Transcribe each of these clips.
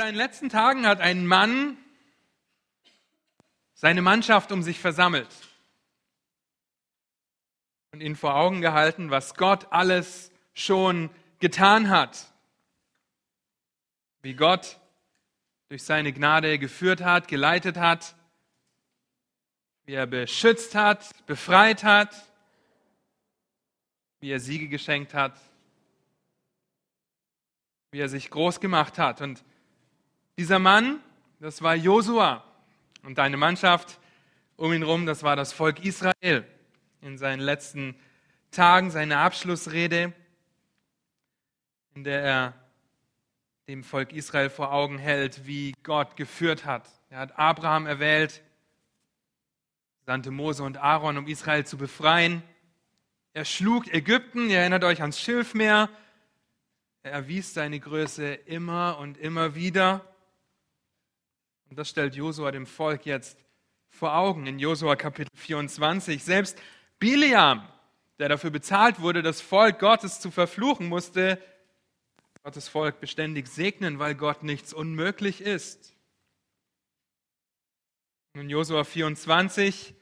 seinen letzten Tagen hat ein Mann seine Mannschaft um sich versammelt und ihnen vor Augen gehalten, was Gott alles schon getan hat. Wie Gott durch seine Gnade geführt hat, geleitet hat, wie er beschützt hat, befreit hat, wie er Siege geschenkt hat, wie er sich groß gemacht hat. Und dieser Mann, das war Josua. Und deine Mannschaft um ihn herum, das war das Volk Israel. In seinen letzten Tagen, seine Abschlussrede, in der er dem Volk Israel vor Augen hält, wie Gott geführt hat. Er hat Abraham erwählt, sandte Mose und Aaron, um Israel zu befreien. Er schlug Ägypten, ihr erinnert euch ans Schilfmeer. Er erwies seine Größe immer und immer wieder. Und das stellt Josua dem Volk jetzt vor Augen in Josua Kapitel 24. Selbst Biliam, der dafür bezahlt wurde, das Volk Gottes zu verfluchen, musste Gottes Volk beständig segnen, weil Gott nichts unmöglich ist. In Josua 24,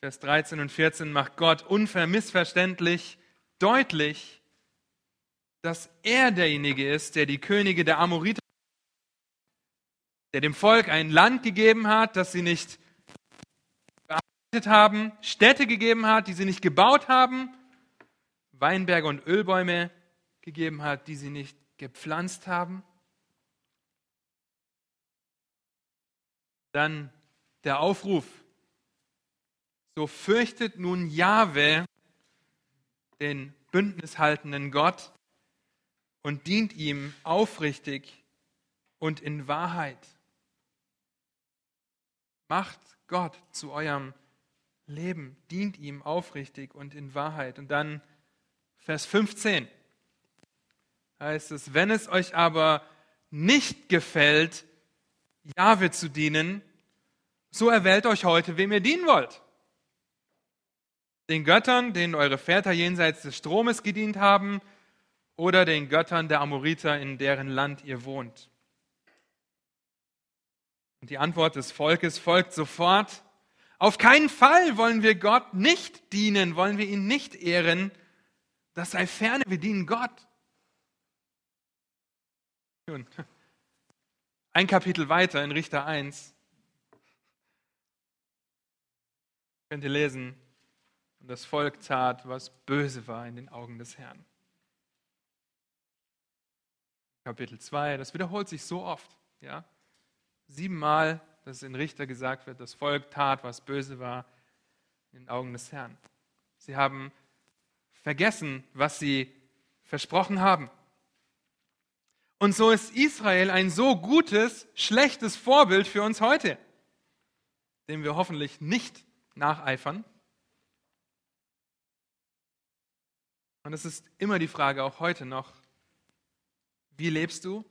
Vers 13 und 14 macht Gott unvermissverständlich deutlich, dass er derjenige ist, der die Könige der Amoriter der dem Volk ein Land gegeben hat, das sie nicht bearbeitet haben, Städte gegeben hat, die sie nicht gebaut haben, Weinberge und Ölbäume gegeben hat, die sie nicht gepflanzt haben. Dann der Aufruf, so fürchtet nun Jahwe, den bündnishaltenden Gott, und dient ihm aufrichtig und in Wahrheit. Macht Gott zu eurem Leben, dient ihm aufrichtig und in Wahrheit. Und dann Vers 15 heißt es, wenn es euch aber nicht gefällt, Jahwe zu dienen, so erwählt euch heute, wem ihr dienen wollt. Den Göttern, denen eure Väter jenseits des Stromes gedient haben, oder den Göttern der Amoriter, in deren Land ihr wohnt. Und die Antwort des Volkes folgt sofort. Auf keinen Fall wollen wir Gott nicht dienen, wollen wir ihn nicht ehren. Das sei ferne, wir dienen Gott. Nun, ein Kapitel weiter in Richter 1 könnt ihr lesen, und das Volk tat, was böse war in den Augen des Herrn. Kapitel 2, das wiederholt sich so oft. Ja? Siebenmal, dass in Richter gesagt wird, das Volk tat, was böse war in den Augen des Herrn. Sie haben vergessen, was sie versprochen haben. Und so ist Israel ein so gutes, schlechtes Vorbild für uns heute, dem wir hoffentlich nicht nacheifern. Und es ist immer die Frage, auch heute noch, wie lebst du?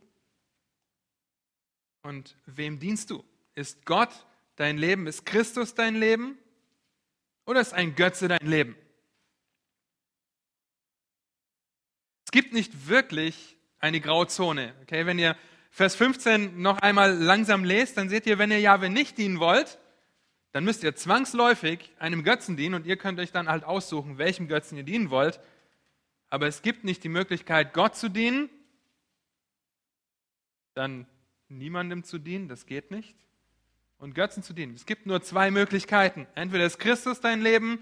Und wem dienst du? Ist Gott dein Leben? Ist Christus dein Leben? Oder ist ein Götze dein Leben? Es gibt nicht wirklich eine Grauzone. Okay, wenn ihr Vers 15 noch einmal langsam lest, dann seht ihr, wenn ihr Jahwe nicht dienen wollt, dann müsst ihr zwangsläufig einem Götzen dienen und ihr könnt euch dann halt aussuchen, welchem Götzen ihr dienen wollt. Aber es gibt nicht die Möglichkeit, Gott zu dienen, dann niemandem zu dienen, das geht nicht. Und Götzen zu dienen. Es gibt nur zwei Möglichkeiten. Entweder ist Christus dein Leben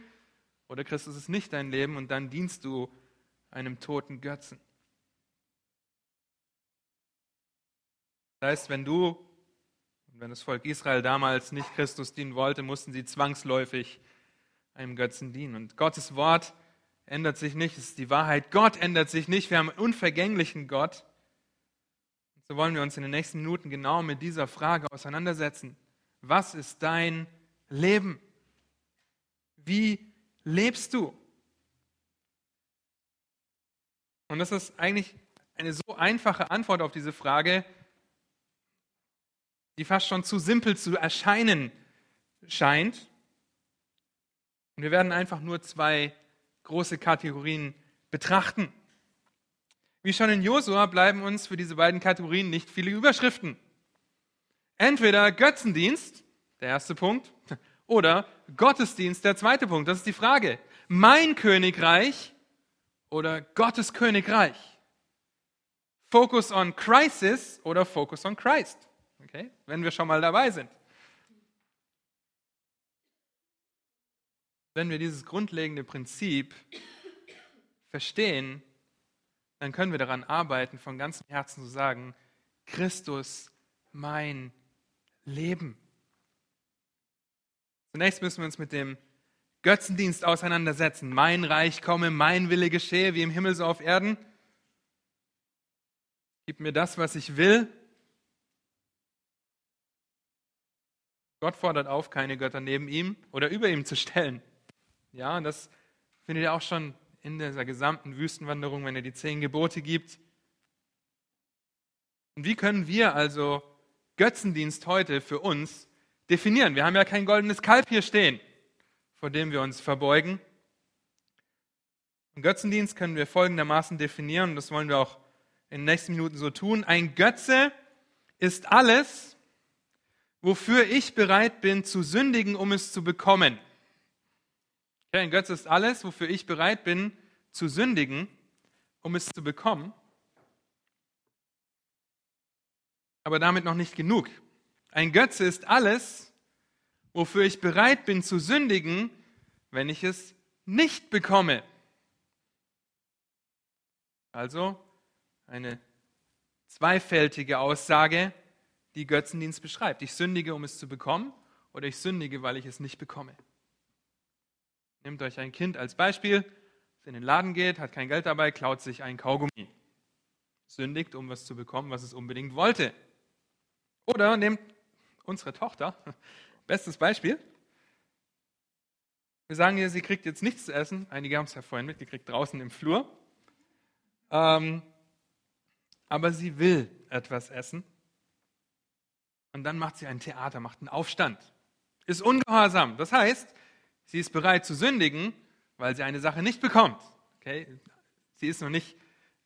oder Christus ist nicht dein Leben und dann dienst du einem toten Götzen. Das heißt, wenn du, wenn das Volk Israel damals nicht Christus dienen wollte, mussten sie zwangsläufig einem Götzen dienen. Und Gottes Wort ändert sich nicht, es ist die Wahrheit. Gott ändert sich nicht. Wir haben einen unvergänglichen Gott. So wollen wir uns in den nächsten Minuten genau mit dieser Frage auseinandersetzen. Was ist dein Leben? Wie lebst du? Und das ist eigentlich eine so einfache Antwort auf diese Frage, die fast schon zu simpel zu erscheinen scheint. Und wir werden einfach nur zwei große Kategorien betrachten. Wie schon in Josua bleiben uns für diese beiden Kategorien nicht viele Überschriften. Entweder Götzendienst, der erste Punkt, oder Gottesdienst, der zweite Punkt. Das ist die Frage. Mein Königreich oder Gottes Königreich? Focus on Crisis oder Focus on Christ? Okay, wenn wir schon mal dabei sind. Wenn wir dieses grundlegende Prinzip verstehen, dann können wir daran arbeiten, von ganzem Herzen zu sagen, Christus, mein Leben. Zunächst müssen wir uns mit dem Götzendienst auseinandersetzen. Mein Reich komme, mein Wille geschehe, wie im Himmel so auf Erden. Gib mir das, was ich will. Gott fordert auf, keine Götter neben ihm oder über ihm zu stellen. Ja, das findet ihr auch schon in dieser gesamten Wüstenwanderung, wenn er die zehn Gebote gibt. Und wie können wir also Götzendienst heute für uns definieren? Wir haben ja kein goldenes Kalb hier stehen, vor dem wir uns verbeugen. Und Götzendienst können wir folgendermaßen definieren, und das wollen wir auch in den nächsten Minuten so tun. Ein Götze ist alles, wofür ich bereit bin zu sündigen, um es zu bekommen. Ein Götze ist alles, wofür ich bereit bin zu sündigen, um es zu bekommen. Aber damit noch nicht genug. Ein Götze ist alles, wofür ich bereit bin zu sündigen, wenn ich es nicht bekomme. Also eine zweifältige Aussage, die Götzendienst beschreibt. Ich sündige, um es zu bekommen, oder ich sündige, weil ich es nicht bekomme. Nehmt euch ein Kind als Beispiel, das in den Laden geht, hat kein Geld dabei, klaut sich ein Kaugummi. Sündigt, um was zu bekommen, was es unbedingt wollte. Oder nehmt unsere Tochter, bestes Beispiel. Wir sagen ihr, sie kriegt jetzt nichts zu essen. Einige haben es ja vorhin mitgekriegt, draußen im Flur. Ähm, aber sie will etwas essen. Und dann macht sie ein Theater, macht einen Aufstand. Ist ungehorsam. Das heißt, sie ist bereit zu sündigen, weil sie eine Sache nicht bekommt. Okay? Sie ist noch nicht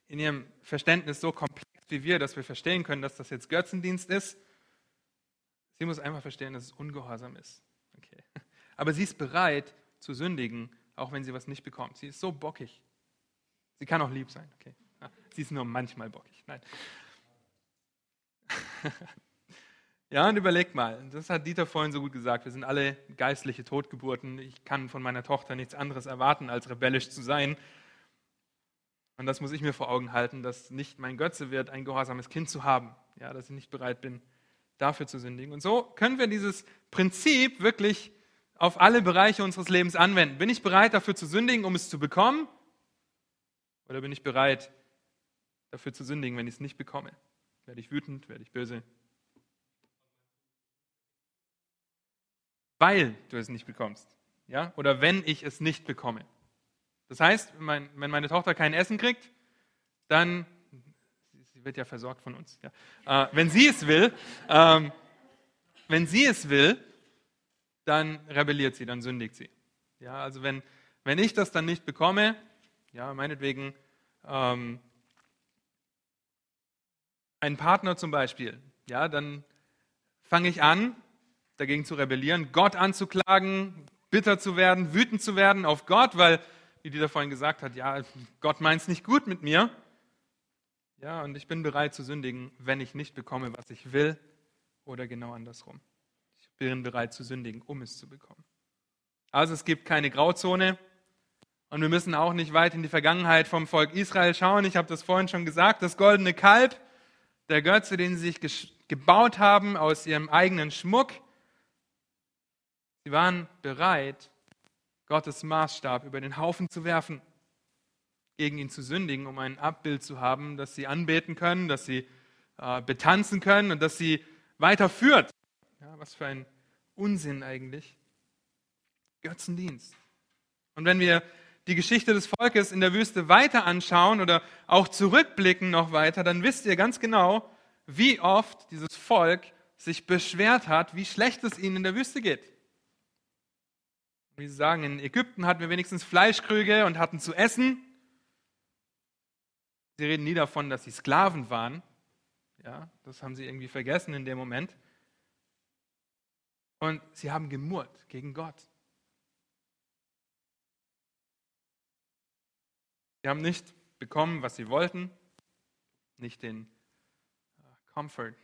in ihrem Verständnis so komplex wie wir, dass wir verstehen können, dass das jetzt Götzendienst ist. Sie muss einfach verstehen, dass es ungehorsam ist. Okay. Aber sie ist bereit zu sündigen, auch wenn sie was nicht bekommt. Sie ist so bockig. Sie kann auch lieb sein. Okay. Sie ist nur manchmal bockig. Nein. Ja, und überleg mal, das hat Dieter vorhin so gut gesagt, wir sind alle geistliche Totgeburten. Ich kann von meiner Tochter nichts anderes erwarten, als rebellisch zu sein. Und das muss ich mir vor Augen halten, dass nicht mein Götze wird, ein gehorsames Kind zu haben. Ja, dass ich nicht bereit bin, dafür zu sündigen. Und so können wir dieses Prinzip wirklich auf alle Bereiche unseres Lebens anwenden. Bin ich bereit, dafür zu sündigen, um es zu bekommen? Oder bin ich bereit, dafür zu sündigen, wenn ich es nicht bekomme? Werde ich wütend, werde ich böse? Weil du es nicht bekommst. Ja? Oder wenn ich es nicht bekomme. Das heißt, wenn meine Tochter kein Essen kriegt, dann wird ja versorgt von uns. Ja. Äh, wenn sie es will, ähm, wenn sie es will, dann rebelliert sie, dann sündigt sie. Ja, also wenn, wenn ich das dann nicht bekomme, ja, meinetwegen ähm, einen Partner zum Beispiel, ja, dann fange ich an, dagegen zu rebellieren, Gott anzuklagen, bitter zu werden, wütend zu werden auf Gott, weil, wie die da vorhin gesagt hat, ja, Gott meint es nicht gut mit mir. Ja, und ich bin bereit zu sündigen, wenn ich nicht bekomme, was ich will, oder genau andersrum. Ich bin bereit zu sündigen, um es zu bekommen. Also es gibt keine Grauzone und wir müssen auch nicht weit in die Vergangenheit vom Volk Israel schauen. Ich habe das vorhin schon gesagt, das goldene Kalb, der Götze, den sie sich gebaut haben aus ihrem eigenen Schmuck. Sie waren bereit, Gottes Maßstab über den Haufen zu werfen gegen ihn zu sündigen, um ein Abbild zu haben, das sie anbeten können, das sie äh, betanzen können und das sie weiterführt. Ja, was für ein Unsinn eigentlich. Götzendienst. Und wenn wir die Geschichte des Volkes in der Wüste weiter anschauen oder auch zurückblicken noch weiter, dann wisst ihr ganz genau, wie oft dieses Volk sich beschwert hat, wie schlecht es ihnen in der Wüste geht. Wie sie sagen, in Ägypten hatten wir wenigstens Fleischkrüge und hatten zu essen. Sie reden nie davon, dass sie Sklaven waren. Ja, das haben sie irgendwie vergessen in dem Moment. Und sie haben gemurrt gegen Gott. Sie haben nicht bekommen, was sie wollten, nicht den äh, Comfort,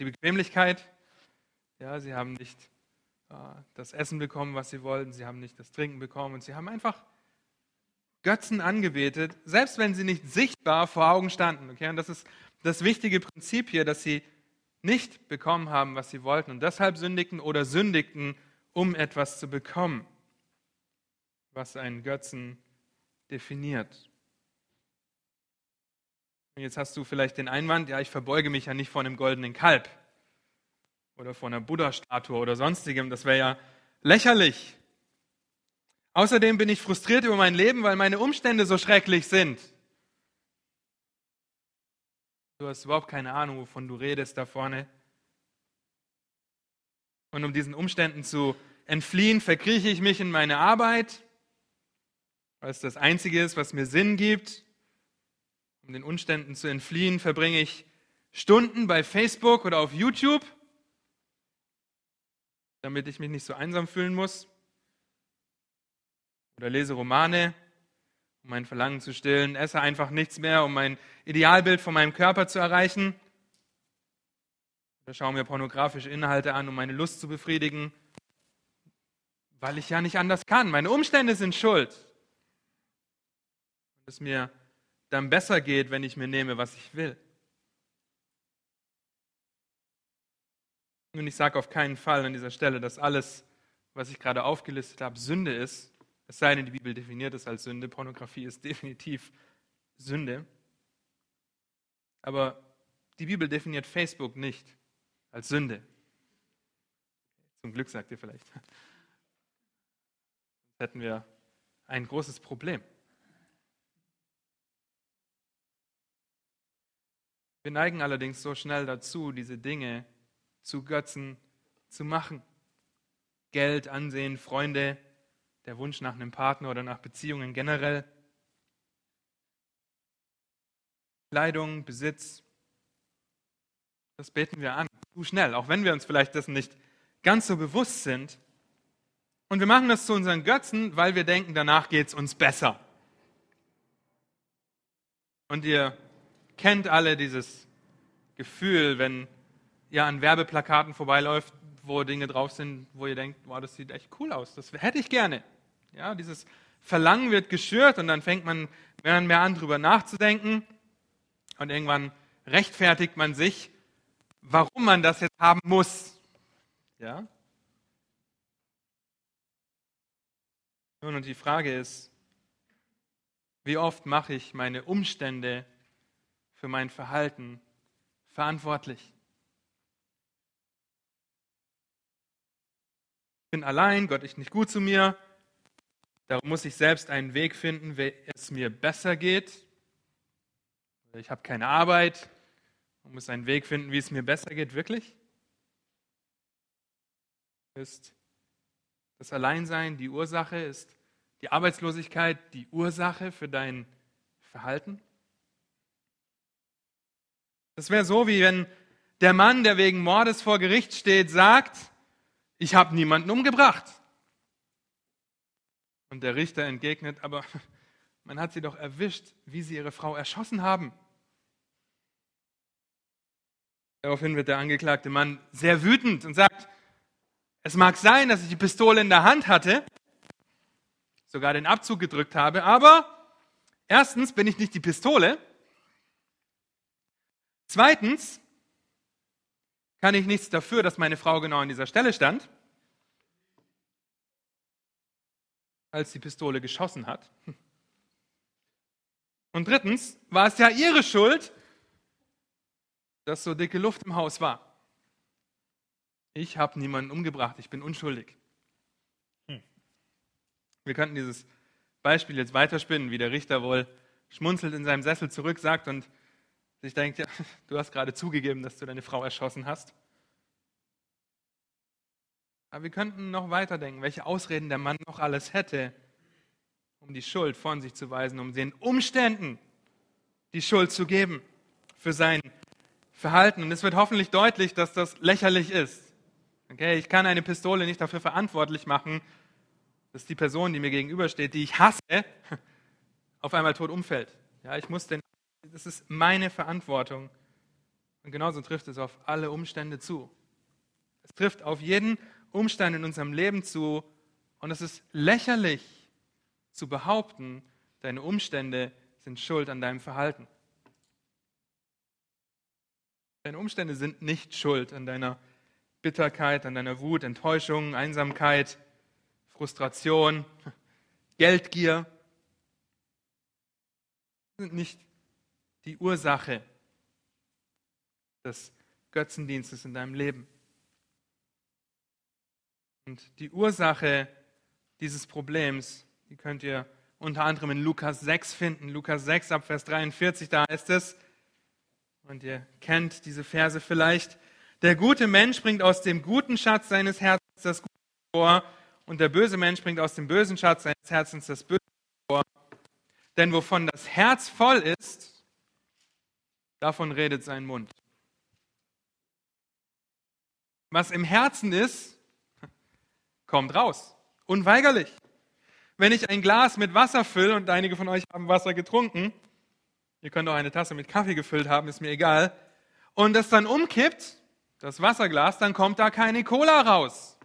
die Bequemlichkeit. Ja, sie haben nicht das Essen bekommen, was sie wollten, sie haben nicht das Trinken bekommen und sie haben einfach Götzen angebetet, selbst wenn sie nicht sichtbar vor Augen standen. Okay? Und das ist das wichtige Prinzip hier, dass sie nicht bekommen haben, was sie wollten und deshalb sündigten oder sündigten, um etwas zu bekommen, was einen Götzen definiert. Und jetzt hast du vielleicht den Einwand, ja, ich verbeuge mich ja nicht vor einem goldenen Kalb oder vor einer Buddha-Statue oder sonstigem. Das wäre ja lächerlich. Außerdem bin ich frustriert über mein Leben, weil meine Umstände so schrecklich sind. Du hast überhaupt keine Ahnung, wovon du redest da vorne. Und um diesen Umständen zu entfliehen, verkrieche ich mich in meine Arbeit, weil es das Einzige ist, was mir Sinn gibt. Um den Umständen zu entfliehen, verbringe ich Stunden bei Facebook oder auf YouTube, damit ich mich nicht so einsam fühlen muss. Oder lese Romane, um mein Verlangen zu stillen, esse einfach nichts mehr, um mein Idealbild von meinem Körper zu erreichen. Oder schaue mir pornografische Inhalte an, um meine Lust zu befriedigen, weil ich ja nicht anders kann. Meine Umstände sind schuld. Und es mir dann besser geht, wenn ich mir nehme, was ich will. Und ich sage auf keinen Fall an dieser Stelle, dass alles, was ich gerade aufgelistet habe, Sünde ist. Es sei denn, die Bibel definiert es als Sünde. Pornografie ist definitiv Sünde. Aber die Bibel definiert Facebook nicht als Sünde. Zum Glück sagt ihr vielleicht. Sonst hätten wir ein großes Problem. Wir neigen allerdings so schnell dazu, diese Dinge zu Götzen zu machen. Geld, Ansehen, Freunde, der Wunsch nach einem Partner oder nach Beziehungen generell. Kleidung, Besitz. Das beten wir an, zu schnell, auch wenn wir uns vielleicht dessen nicht ganz so bewusst sind. Und wir machen das zu unseren Götzen, weil wir denken, danach geht es uns besser. Und ihr kennt alle dieses Gefühl, wenn ihr an Werbeplakaten vorbeiläuft, wo Dinge drauf sind, wo ihr denkt, wow, das sieht echt cool aus, das hätte ich gerne. Ja, dieses Verlangen wird geschürt und dann fängt man mehr und mehr an, darüber nachzudenken und irgendwann rechtfertigt man sich, warum man das jetzt haben muss. Ja? Nun, und die Frage ist, wie oft mache ich meine Umstände für mein Verhalten verantwortlich. Bin allein, Gott ist nicht gut zu mir. Darum muss ich selbst einen Weg finden, wie es mir besser geht. Ich habe keine Arbeit und muss einen Weg finden, wie es mir besser geht. Wirklich? Ist das Alleinsein die Ursache? Ist die Arbeitslosigkeit die Ursache für dein Verhalten? Das wäre so, wie wenn der Mann, der wegen Mordes vor Gericht steht, sagt, ich habe niemanden umgebracht. Und der Richter entgegnet, aber man hat sie doch erwischt, wie sie ihre Frau erschossen haben. Daraufhin wird der angeklagte Mann sehr wütend und sagt, es mag sein, dass ich die Pistole in der Hand hatte, sogar den Abzug gedrückt habe, aber erstens bin ich nicht die Pistole Zweitens kann ich nichts dafür, dass meine Frau genau an dieser Stelle stand, als die Pistole geschossen hat. Und drittens war es ja ihre Schuld, dass so dicke Luft im Haus war. Ich habe niemanden umgebracht, ich bin unschuldig. Hm. Wir könnten dieses Beispiel jetzt weiterspinnen, wie der Richter wohl schmunzelt in seinem Sessel zurück sagt und sich denkt, ja, du hast gerade zugegeben, dass du deine Frau erschossen hast. Aber wir könnten noch weiterdenken, welche Ausreden der Mann noch alles hätte, um die Schuld von sich zu weisen, um den Umständen die Schuld zu geben für sein Verhalten. Und es wird hoffentlich deutlich, dass das lächerlich ist. Okay, ich kann eine Pistole nicht dafür verantwortlich machen, dass die Person, die mir gegenübersteht, die ich hasse, auf einmal tot umfällt. Ja, ich muss den, das ist meine Verantwortung. Und genauso trifft es auf alle Umstände zu. Es trifft auf jeden Umstand in unserem Leben zu. Und es ist lächerlich zu behaupten, deine Umstände sind schuld an deinem Verhalten. Deine Umstände sind nicht schuld an deiner Bitterkeit, an deiner Wut, Enttäuschung, Einsamkeit, Frustration, Geldgier. Sind nicht die Ursache des Götzendienstes in deinem Leben. Und die Ursache dieses Problems, die könnt ihr unter anderem in Lukas 6 finden. Lukas 6 ab Vers 43, da heißt es, und ihr kennt diese Verse vielleicht, der gute Mensch bringt aus dem guten Schatz seines Herzens das Gute vor und der böse Mensch bringt aus dem bösen Schatz seines Herzens das Böse vor. Denn wovon das Herz voll ist, davon redet sein Mund. Was im Herzen ist, kommt raus. Unweigerlich. Wenn ich ein Glas mit Wasser fülle, und einige von euch haben Wasser getrunken, ihr könnt auch eine Tasse mit Kaffee gefüllt haben, ist mir egal, und es dann umkippt, das Wasserglas, dann kommt da keine Cola raus.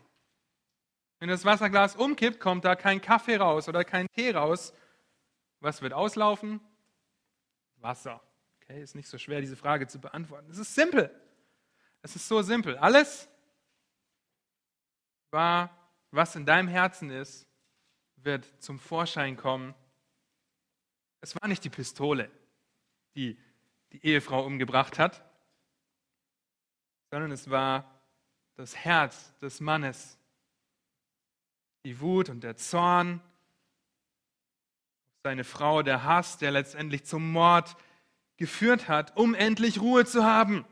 Wenn das Wasserglas umkippt, kommt da kein Kaffee raus oder kein Tee raus. Was wird auslaufen? Wasser. Okay, ist nicht so schwer, diese Frage zu beantworten. Es ist simpel. Es ist so simpel. Alles war, was in deinem Herzen ist, wird zum Vorschein kommen. Es war nicht die Pistole, die die Ehefrau umgebracht hat, sondern es war das Herz des Mannes, die Wut und der Zorn, seine Frau, der Hass, der letztendlich zum Mord geführt hat, um endlich Ruhe zu haben.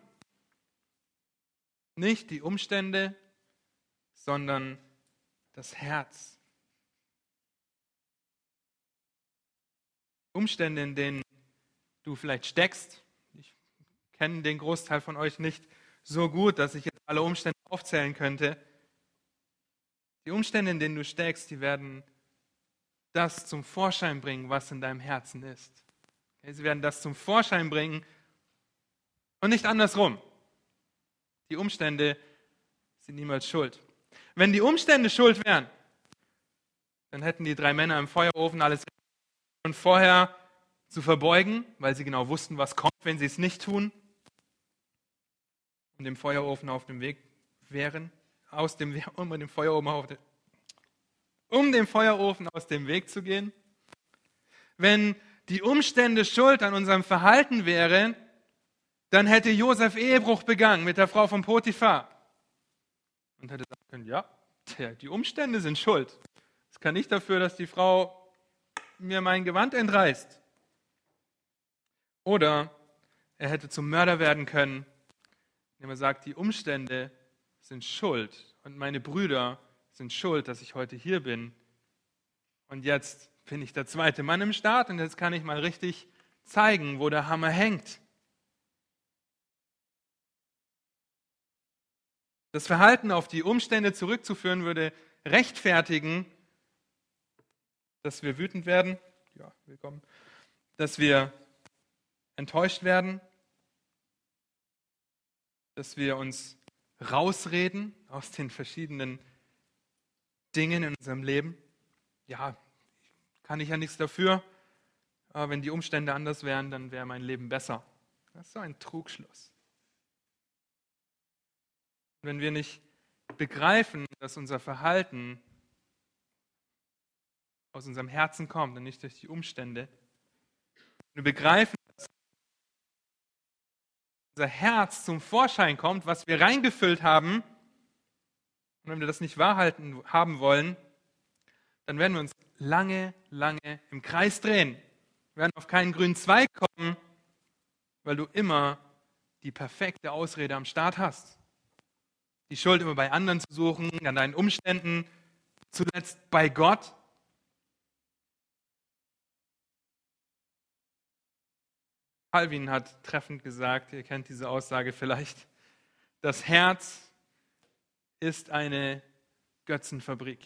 Nicht die Umstände, sondern das Herz. Umstände, in denen du vielleicht steckst. Ich kenne den Großteil von euch nicht so gut, dass ich jetzt alle Umstände aufzählen könnte. Die Umstände, in denen du steckst, die werden das zum Vorschein bringen, was in deinem Herzen ist. Sie werden das zum Vorschein bringen und nicht andersrum. Die Umstände sind niemals schuld. Wenn die Umstände schuld wären, dann hätten die drei Männer im Feuerofen alles und vorher zu verbeugen, weil sie genau wussten, was kommt, wenn sie es nicht tun, und dem Feuerofen auf dem Weg wären, aus dem, um dem Feuerofen auf dem, um dem Feuerofen aus dem Weg zu gehen. Wenn die Umstände schuld an unserem Verhalten wären, dann hätte Josef Ehebruch begangen mit der Frau von Potiphar und hätte sagen können, ja, die Umstände sind schuld. Es kann nicht dafür, dass die Frau mir mein Gewand entreißt. Oder er hätte zum Mörder werden können, indem er sagt, die Umstände sind schuld und meine Brüder sind schuld, dass ich heute hier bin. Und jetzt bin ich der zweite Mann im Staat und jetzt kann ich mal richtig zeigen, wo der Hammer hängt. Das Verhalten auf die Umstände zurückzuführen würde rechtfertigen, dass wir wütend werden, ja, willkommen, dass wir enttäuscht werden, dass wir uns rausreden aus den verschiedenen Dingen in unserem Leben. Ja, kann ich ja nichts dafür, aber wenn die Umstände anders wären, dann wäre mein Leben besser. Das ist so ein Trugschluss. Wenn wir nicht begreifen, dass unser Verhalten aus unserem Herzen kommt und nicht durch die Umstände, wenn wir begreifen, dass unser Herz zum Vorschein kommt, was wir reingefüllt haben, und wenn wir das nicht wahrhalten haben wollen, dann werden wir uns lange, lange im Kreis drehen. Wir werden auf keinen grünen Zweig kommen, weil du immer die perfekte Ausrede am Start hast die Schuld immer bei anderen zu suchen, an deinen Umständen, zuletzt bei Gott. Calvin hat treffend gesagt, ihr kennt diese Aussage vielleicht, das Herz ist eine Götzenfabrik.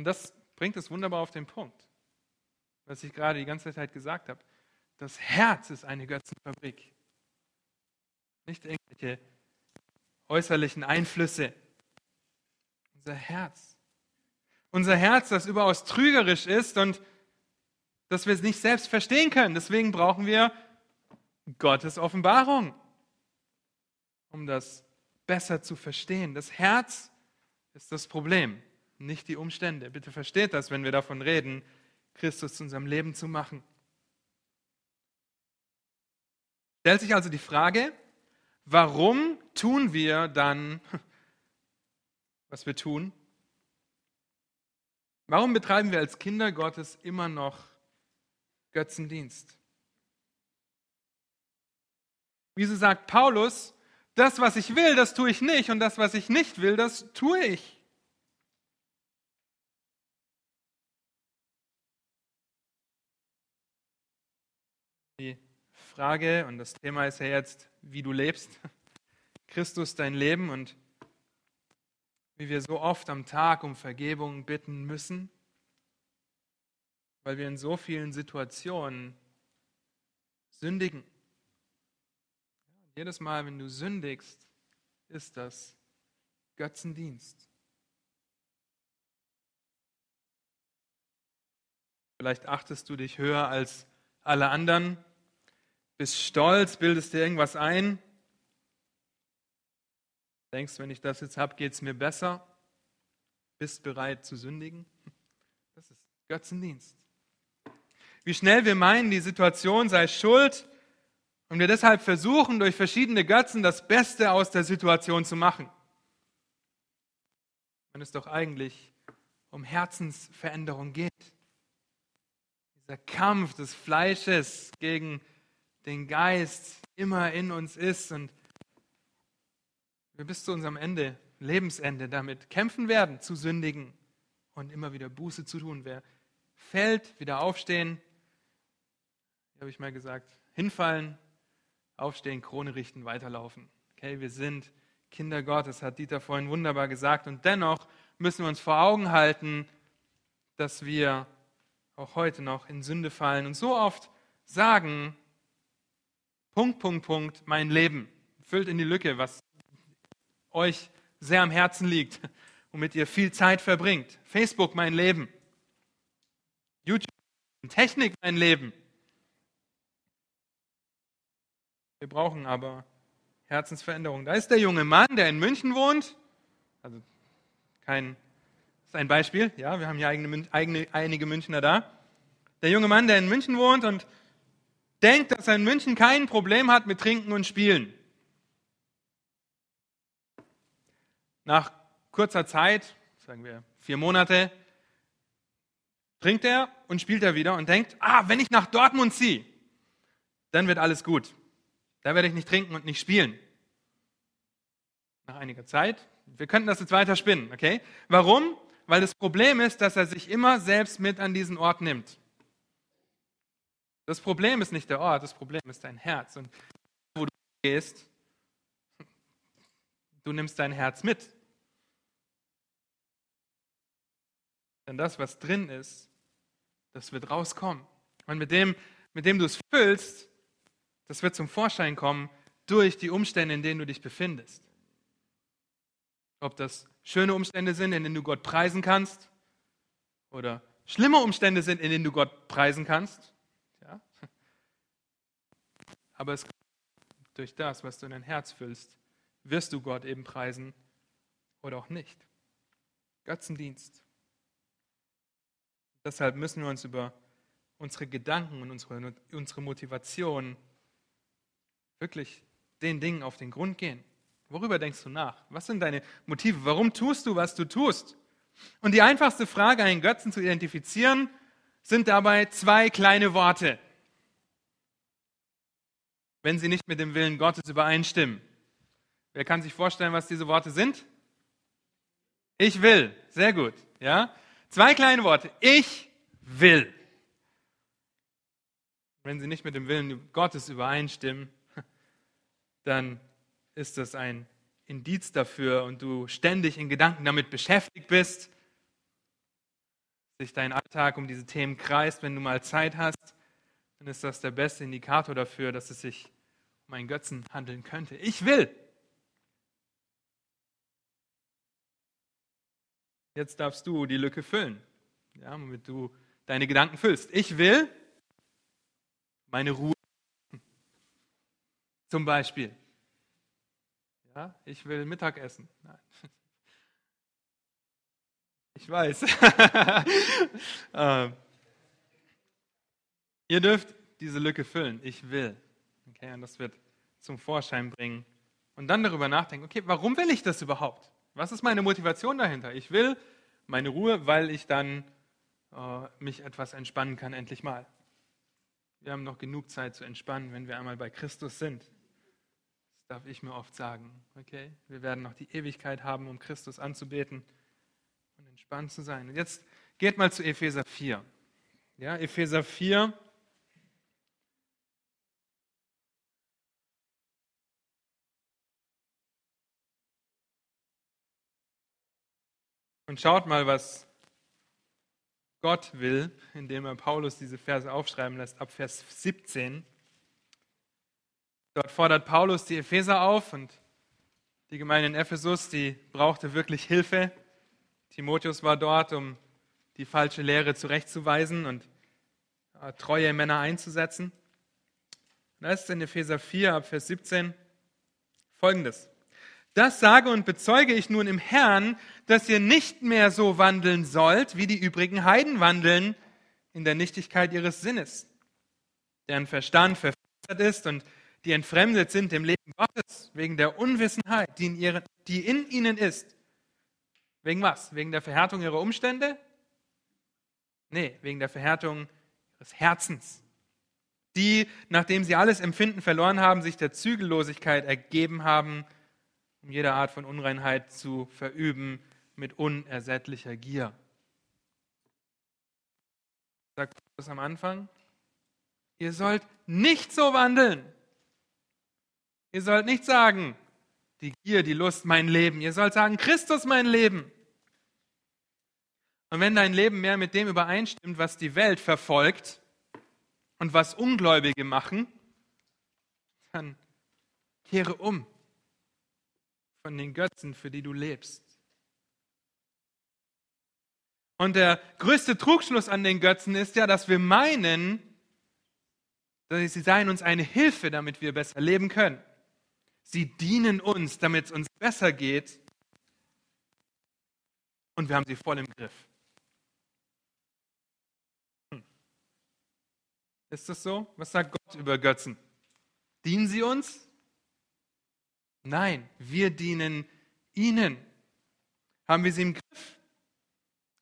Und das bringt es wunderbar auf den Punkt, was ich gerade die ganze Zeit gesagt habe. Das Herz ist eine Götzenfabrik. Nicht irgendwelche äußerlichen Einflüsse. Unser Herz. Unser Herz, das überaus trügerisch ist und das wir es nicht selbst verstehen können. Deswegen brauchen wir Gottes Offenbarung, um das besser zu verstehen. Das Herz ist das Problem, nicht die Umstände. Bitte versteht das, wenn wir davon reden, Christus zu unserem Leben zu machen. Stellt sich also die Frage, warum tun wir dann, was wir tun? Warum betreiben wir als Kinder Gottes immer noch Götzendienst. Wieso sagt Paulus, das, was ich will, das tue ich nicht und das, was ich nicht will, das tue ich? Die Frage und das Thema ist ja jetzt, wie du lebst. Christus dein Leben und wie wir so oft am Tag um Vergebung bitten müssen weil wir in so vielen Situationen sündigen. Jedes Mal, wenn du sündigst, ist das Götzendienst. Vielleicht achtest du dich höher als alle anderen, bist stolz, bildest dir irgendwas ein, denkst, wenn ich das jetzt habe, geht es mir besser, bist bereit zu sündigen. Das ist Götzendienst wie schnell wir meinen, die Situation sei schuld und wir deshalb versuchen, durch verschiedene Götzen das Beste aus der Situation zu machen. Wenn es doch eigentlich um Herzensveränderung geht. Dieser Kampf des Fleisches gegen den Geist immer in uns ist und wir bis zu unserem Ende, Lebensende damit kämpfen werden, zu sündigen und immer wieder Buße zu tun. Wer fällt, wieder aufstehen, habe ich mal gesagt, hinfallen, aufstehen, Krone richten, weiterlaufen. Okay, wir sind Kinder Gottes, hat Dieter vorhin wunderbar gesagt. Und dennoch müssen wir uns vor Augen halten, dass wir auch heute noch in Sünde fallen und so oft sagen, Punkt, Punkt, Punkt, mein Leben. Füllt in die Lücke, was euch sehr am Herzen liegt, womit ihr viel Zeit verbringt. Facebook, mein Leben. YouTube, Technik, mein Leben. Wir brauchen aber Herzensveränderung. Da ist der junge Mann, der in München wohnt. Also kein, das ist ein Beispiel. Ja, wir haben hier eigene, eigene, einige Münchner da. Der junge Mann, der in München wohnt und denkt, dass er in München kein Problem hat mit Trinken und Spielen. Nach kurzer Zeit, sagen wir vier Monate, trinkt er und spielt er wieder und denkt, ah, wenn ich nach Dortmund ziehe, dann wird alles gut. Da werde ich nicht trinken und nicht spielen. Nach einiger Zeit, wir könnten das jetzt weiter spinnen, okay? Warum? Weil das Problem ist, dass er sich immer selbst mit an diesen Ort nimmt. Das Problem ist nicht der Ort, das Problem ist dein Herz. Und wo du gehst, du nimmst dein Herz mit. Denn das, was drin ist, das wird rauskommen. Und mit dem, mit dem du es füllst, das wird zum Vorschein kommen durch die Umstände, in denen du dich befindest. Ob das schöne Umstände sind, in denen du Gott preisen kannst, oder schlimme Umstände sind, in denen du Gott preisen kannst. Aber es, durch das, was du in dein Herz füllst, wirst du Gott eben preisen oder auch nicht. Götzendienst. Deshalb müssen wir uns über unsere Gedanken und unsere, unsere Motivation wirklich den Dingen auf den Grund gehen. Worüber denkst du nach? Was sind deine Motive? Warum tust du, was du tust? Und die einfachste Frage, einen Götzen zu identifizieren, sind dabei zwei kleine Worte, wenn sie nicht mit dem Willen Gottes übereinstimmen. Wer kann sich vorstellen, was diese Worte sind? Ich will. Sehr gut. Ja? Zwei kleine Worte. Ich will. Wenn sie nicht mit dem Willen Gottes übereinstimmen, dann ist das ein Indiz dafür und du ständig in Gedanken damit beschäftigt bist, sich dein Alltag um diese Themen kreist, wenn du mal Zeit hast, dann ist das der beste Indikator dafür, dass es sich um einen Götzen handeln könnte. Ich will. Jetzt darfst du die Lücke füllen, ja, womit du deine Gedanken füllst. Ich will meine Ruhe. Zum Beispiel. Ja, ich will Mittagessen. Nein. Ich weiß. ähm, ihr dürft diese Lücke füllen. Ich will. Okay, und das wird zum Vorschein bringen. Und dann darüber nachdenken, okay, warum will ich das überhaupt? Was ist meine Motivation dahinter? Ich will meine Ruhe, weil ich dann äh, mich etwas entspannen kann, endlich mal. Wir haben noch genug Zeit zu entspannen, wenn wir einmal bei Christus sind. Das darf ich mir oft sagen. Okay? Wir werden noch die Ewigkeit haben, um Christus anzubeten und entspannt zu sein. Und jetzt geht mal zu Epheser 4. Ja, Epheser 4. Und schaut mal, was Gott will, indem er Paulus diese Verse aufschreiben lässt, ab Vers 17. Dort fordert Paulus die Epheser auf und die Gemeinde in Ephesus, die brauchte wirklich Hilfe. Timotheus war dort, um die falsche Lehre zurechtzuweisen und äh, treue Männer einzusetzen. Und da ist in Epheser 4 ab Vers 17 folgendes. Das sage und bezeuge ich nun im Herrn, dass ihr nicht mehr so wandeln sollt, wie die übrigen Heiden wandeln, in der Nichtigkeit ihres Sinnes, deren Verstand verfinstert ist und die entfremdet sind dem Leben Gottes, wegen der Unwissenheit, die in, ihren, die in ihnen ist. Wegen was? Wegen der Verhärtung ihrer Umstände? Nee, wegen der Verhärtung ihres Herzens. Die, nachdem sie alles Empfinden verloren haben, sich der Zügellosigkeit ergeben haben, um jede Art von Unreinheit zu verüben mit unersättlicher Gier. Sagt Paulus am Anfang, ihr sollt nicht so wandeln. Ihr sollt nicht sagen, die Gier, die Lust, mein Leben. Ihr sollt sagen, Christus mein Leben. Und wenn dein Leben mehr mit dem übereinstimmt, was die Welt verfolgt und was Ungläubige machen, dann kehre um von den Götzen, für die du lebst. Und der größte Trugschluss an den Götzen ist ja, dass wir meinen, dass sie seien uns eine Hilfe, damit wir besser leben können. Sie dienen uns, damit es uns besser geht. Und wir haben sie voll im Griff. Hm. Ist das so? Was sagt Gott über Götzen? Dienen sie uns? Nein, wir dienen ihnen. Haben wir sie im Griff?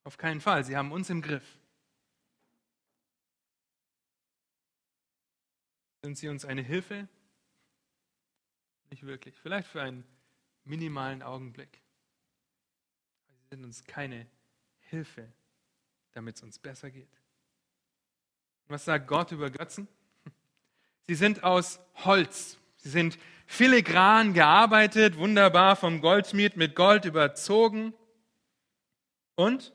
Auf keinen Fall, sie haben uns im Griff. Sind sie uns eine Hilfe? Nicht wirklich. Vielleicht für einen minimalen Augenblick. Sie sind uns keine Hilfe, damit es uns besser geht. was sagt Gott über Götzen? Sie sind aus Holz. Sie sind filigran gearbeitet, wunderbar vom Goldschmied mit Gold überzogen und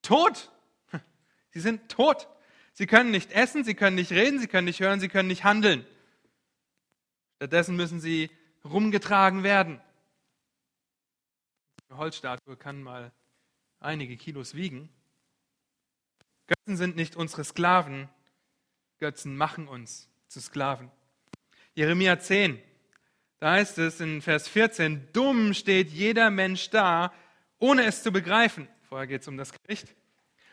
tot. Sie sind tot. Sie können nicht essen, sie können nicht reden, sie können nicht hören, sie können nicht handeln. Stattdessen müssen sie rumgetragen werden. Eine Holzstatue kann mal einige Kilos wiegen. Götzen sind nicht unsere Sklaven, Götzen machen uns zu Sklaven. Jeremia 10, da heißt es in Vers 14, dumm steht jeder Mensch da, ohne es zu begreifen. Vorher geht es um das Gericht.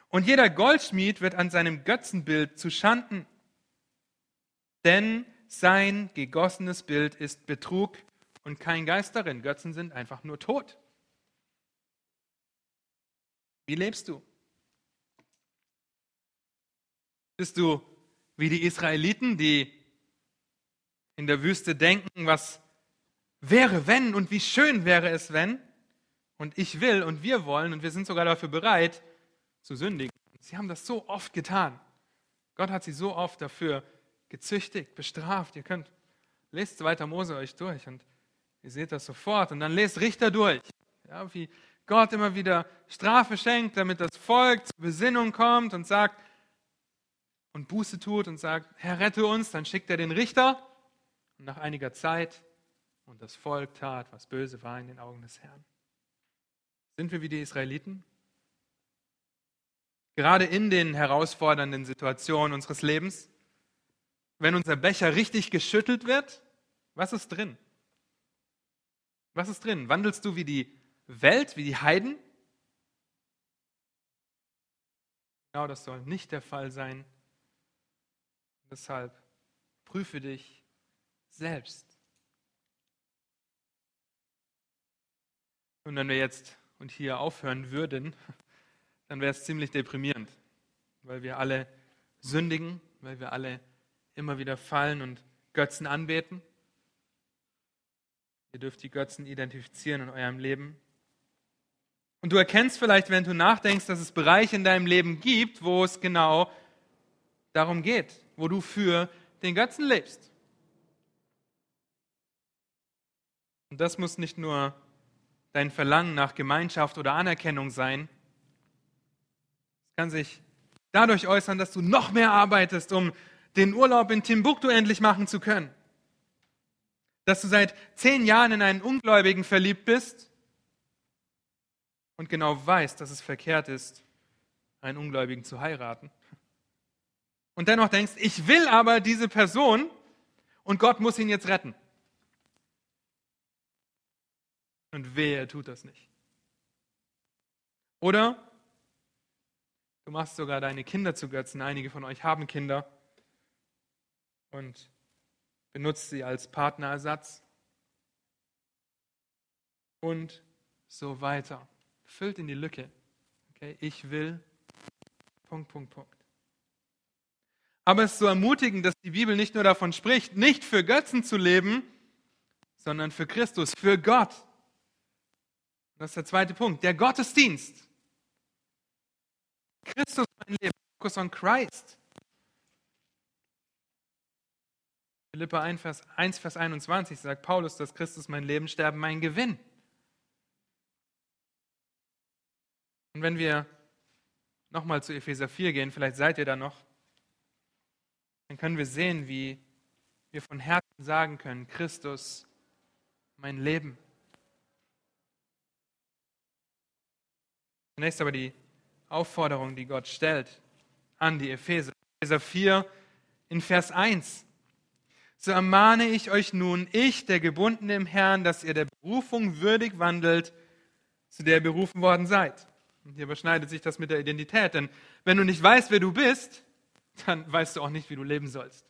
Und jeder Goldschmied wird an seinem Götzenbild zu Schanden. Denn sein gegossenes Bild ist Betrug und kein Geist darin. Götzen sind einfach nur tot. Wie lebst du? Bist du wie die Israeliten, die in der Wüste denken, was wäre, wenn und wie schön wäre es, wenn? Und ich will und wir wollen und wir sind sogar dafür bereit zu sündigen. Sie haben das so oft getan. Gott hat sie so oft dafür gezüchtigt, bestraft. Ihr könnt, lest 2. Mose euch durch und ihr seht das sofort. Und dann lest Richter durch. Ja, wie Gott immer wieder Strafe schenkt, damit das Volk zur Besinnung kommt und sagt und Buße tut und sagt, Herr, rette uns. Dann schickt er den Richter. Und nach einiger Zeit und das Volk tat, was böse war in den Augen des Herrn. Sind wir wie die Israeliten? Gerade in den herausfordernden Situationen unseres Lebens, wenn unser Becher richtig geschüttelt wird, was ist drin? Was ist drin? Wandelst du wie die Welt, wie die Heiden? Genau das soll nicht der Fall sein. Deshalb prüfe dich selbst. Und wenn wir jetzt und hier aufhören würden, dann wäre es ziemlich deprimierend, weil wir alle sündigen, weil wir alle immer wieder fallen und Götzen anbeten. Ihr dürft die Götzen identifizieren in eurem Leben. Und du erkennst vielleicht, wenn du nachdenkst, dass es Bereiche in deinem Leben gibt, wo es genau darum geht, wo du für den Götzen lebst. Und das muss nicht nur dein Verlangen nach Gemeinschaft oder Anerkennung sein. Es kann sich dadurch äußern, dass du noch mehr arbeitest, um den Urlaub in Timbuktu endlich machen zu können. Dass du seit zehn Jahren in einen Ungläubigen verliebt bist und genau weißt, dass es verkehrt ist, einen Ungläubigen zu heiraten. Und dennoch denkst, ich will aber diese Person und Gott muss ihn jetzt retten. Und wehe, er tut das nicht. Oder du machst sogar deine Kinder zu Götzen. Einige von euch haben Kinder und benutzt sie als Partnerersatz. Und so weiter. Füllt in die Lücke. Okay, ich will. Punkt, Punkt, Punkt. Aber es ist so ermutigend, dass die Bibel nicht nur davon spricht, nicht für Götzen zu leben, sondern für Christus, für Gott. Das ist der zweite Punkt. Der Gottesdienst. Christus mein Leben. Focus on Christ. Philippa 1 Vers, 1, Vers 21 sagt Paulus, dass Christus mein Leben, Sterben mein Gewinn. Und wenn wir nochmal zu Epheser 4 gehen, vielleicht seid ihr da noch, dann können wir sehen, wie wir von Herzen sagen können, Christus mein Leben. Zunächst aber die Aufforderung, die Gott stellt an die Epheser. Epheser 4 in Vers 1. So ermahne ich euch nun, ich, der Gebundene im Herrn, dass ihr der Berufung würdig wandelt, zu der ihr berufen worden seid. Und hier überschneidet sich das mit der Identität, denn wenn du nicht weißt, wer du bist, dann weißt du auch nicht, wie du leben sollst.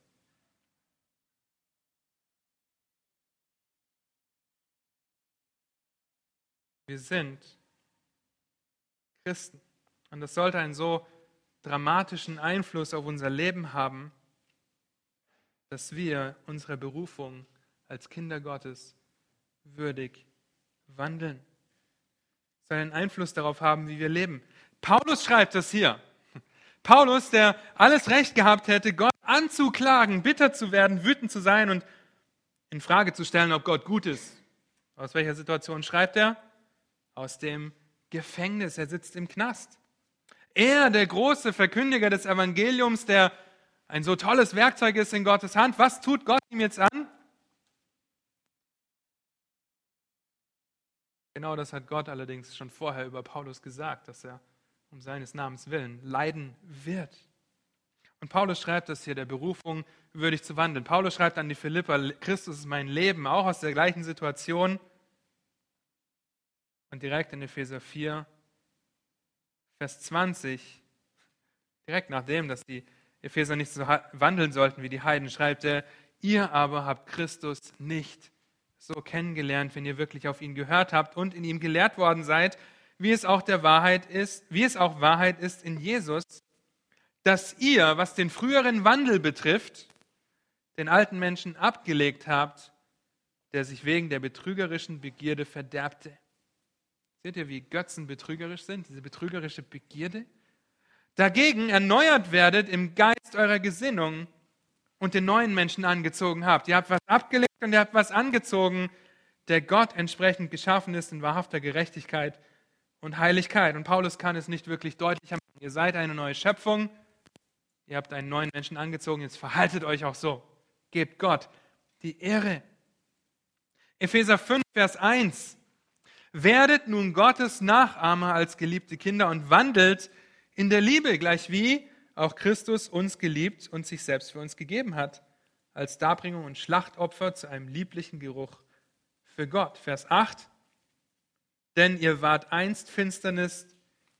Wir sind Christen. Und das sollte einen so dramatischen Einfluss auf unser Leben haben, dass wir unsere Berufung als Kinder Gottes würdig wandeln. Es soll einen Einfluss darauf haben, wie wir leben. Paulus schreibt das hier. Paulus, der alles Recht gehabt hätte, Gott anzuklagen, bitter zu werden, wütend zu sein und in Frage zu stellen, ob Gott gut ist. Aus welcher Situation schreibt er? Aus dem Gefängnis, er sitzt im Knast. Er, der große Verkündiger des Evangeliums, der ein so tolles Werkzeug ist in Gottes Hand, was tut Gott ihm jetzt an? Genau das hat Gott allerdings schon vorher über Paulus gesagt, dass er um seines Namens willen leiden wird. Und Paulus schreibt das hier, der Berufung würdig zu wandeln. Paulus schreibt an die Philippa, Christus ist mein Leben, auch aus der gleichen Situation. Und direkt in Epheser 4, Vers 20, direkt nachdem, dass die Epheser nicht so wandeln sollten wie die Heiden, schreibt er, ihr aber habt Christus nicht so kennengelernt, wenn ihr wirklich auf ihn gehört habt und in ihm gelehrt worden seid, wie es auch der Wahrheit ist, wie es auch Wahrheit ist in Jesus, dass ihr, was den früheren Wandel betrifft, den alten Menschen abgelegt habt, der sich wegen der betrügerischen Begierde verderbte Seht ihr, wie Götzen betrügerisch sind, diese betrügerische Begierde? dagegen erneuert werdet im Geist eurer Gesinnung und den neuen Menschen angezogen habt. Ihr habt was abgelegt und ihr habt was angezogen, der Gott entsprechend geschaffen ist in wahrhafter Gerechtigkeit und Heiligkeit. Und Paulus kann es nicht wirklich deutlicher machen. Ihr seid eine neue Schöpfung, ihr habt einen neuen Menschen angezogen, jetzt verhaltet euch auch so. Gebt Gott die Ehre. Epheser 5, Vers 1. Werdet nun Gottes Nachahmer als geliebte Kinder und wandelt in der Liebe, gleich wie auch Christus uns geliebt und sich selbst für uns gegeben hat, als Darbringung und Schlachtopfer zu einem lieblichen Geruch für Gott. Vers 8. Denn ihr wart einst Finsternis,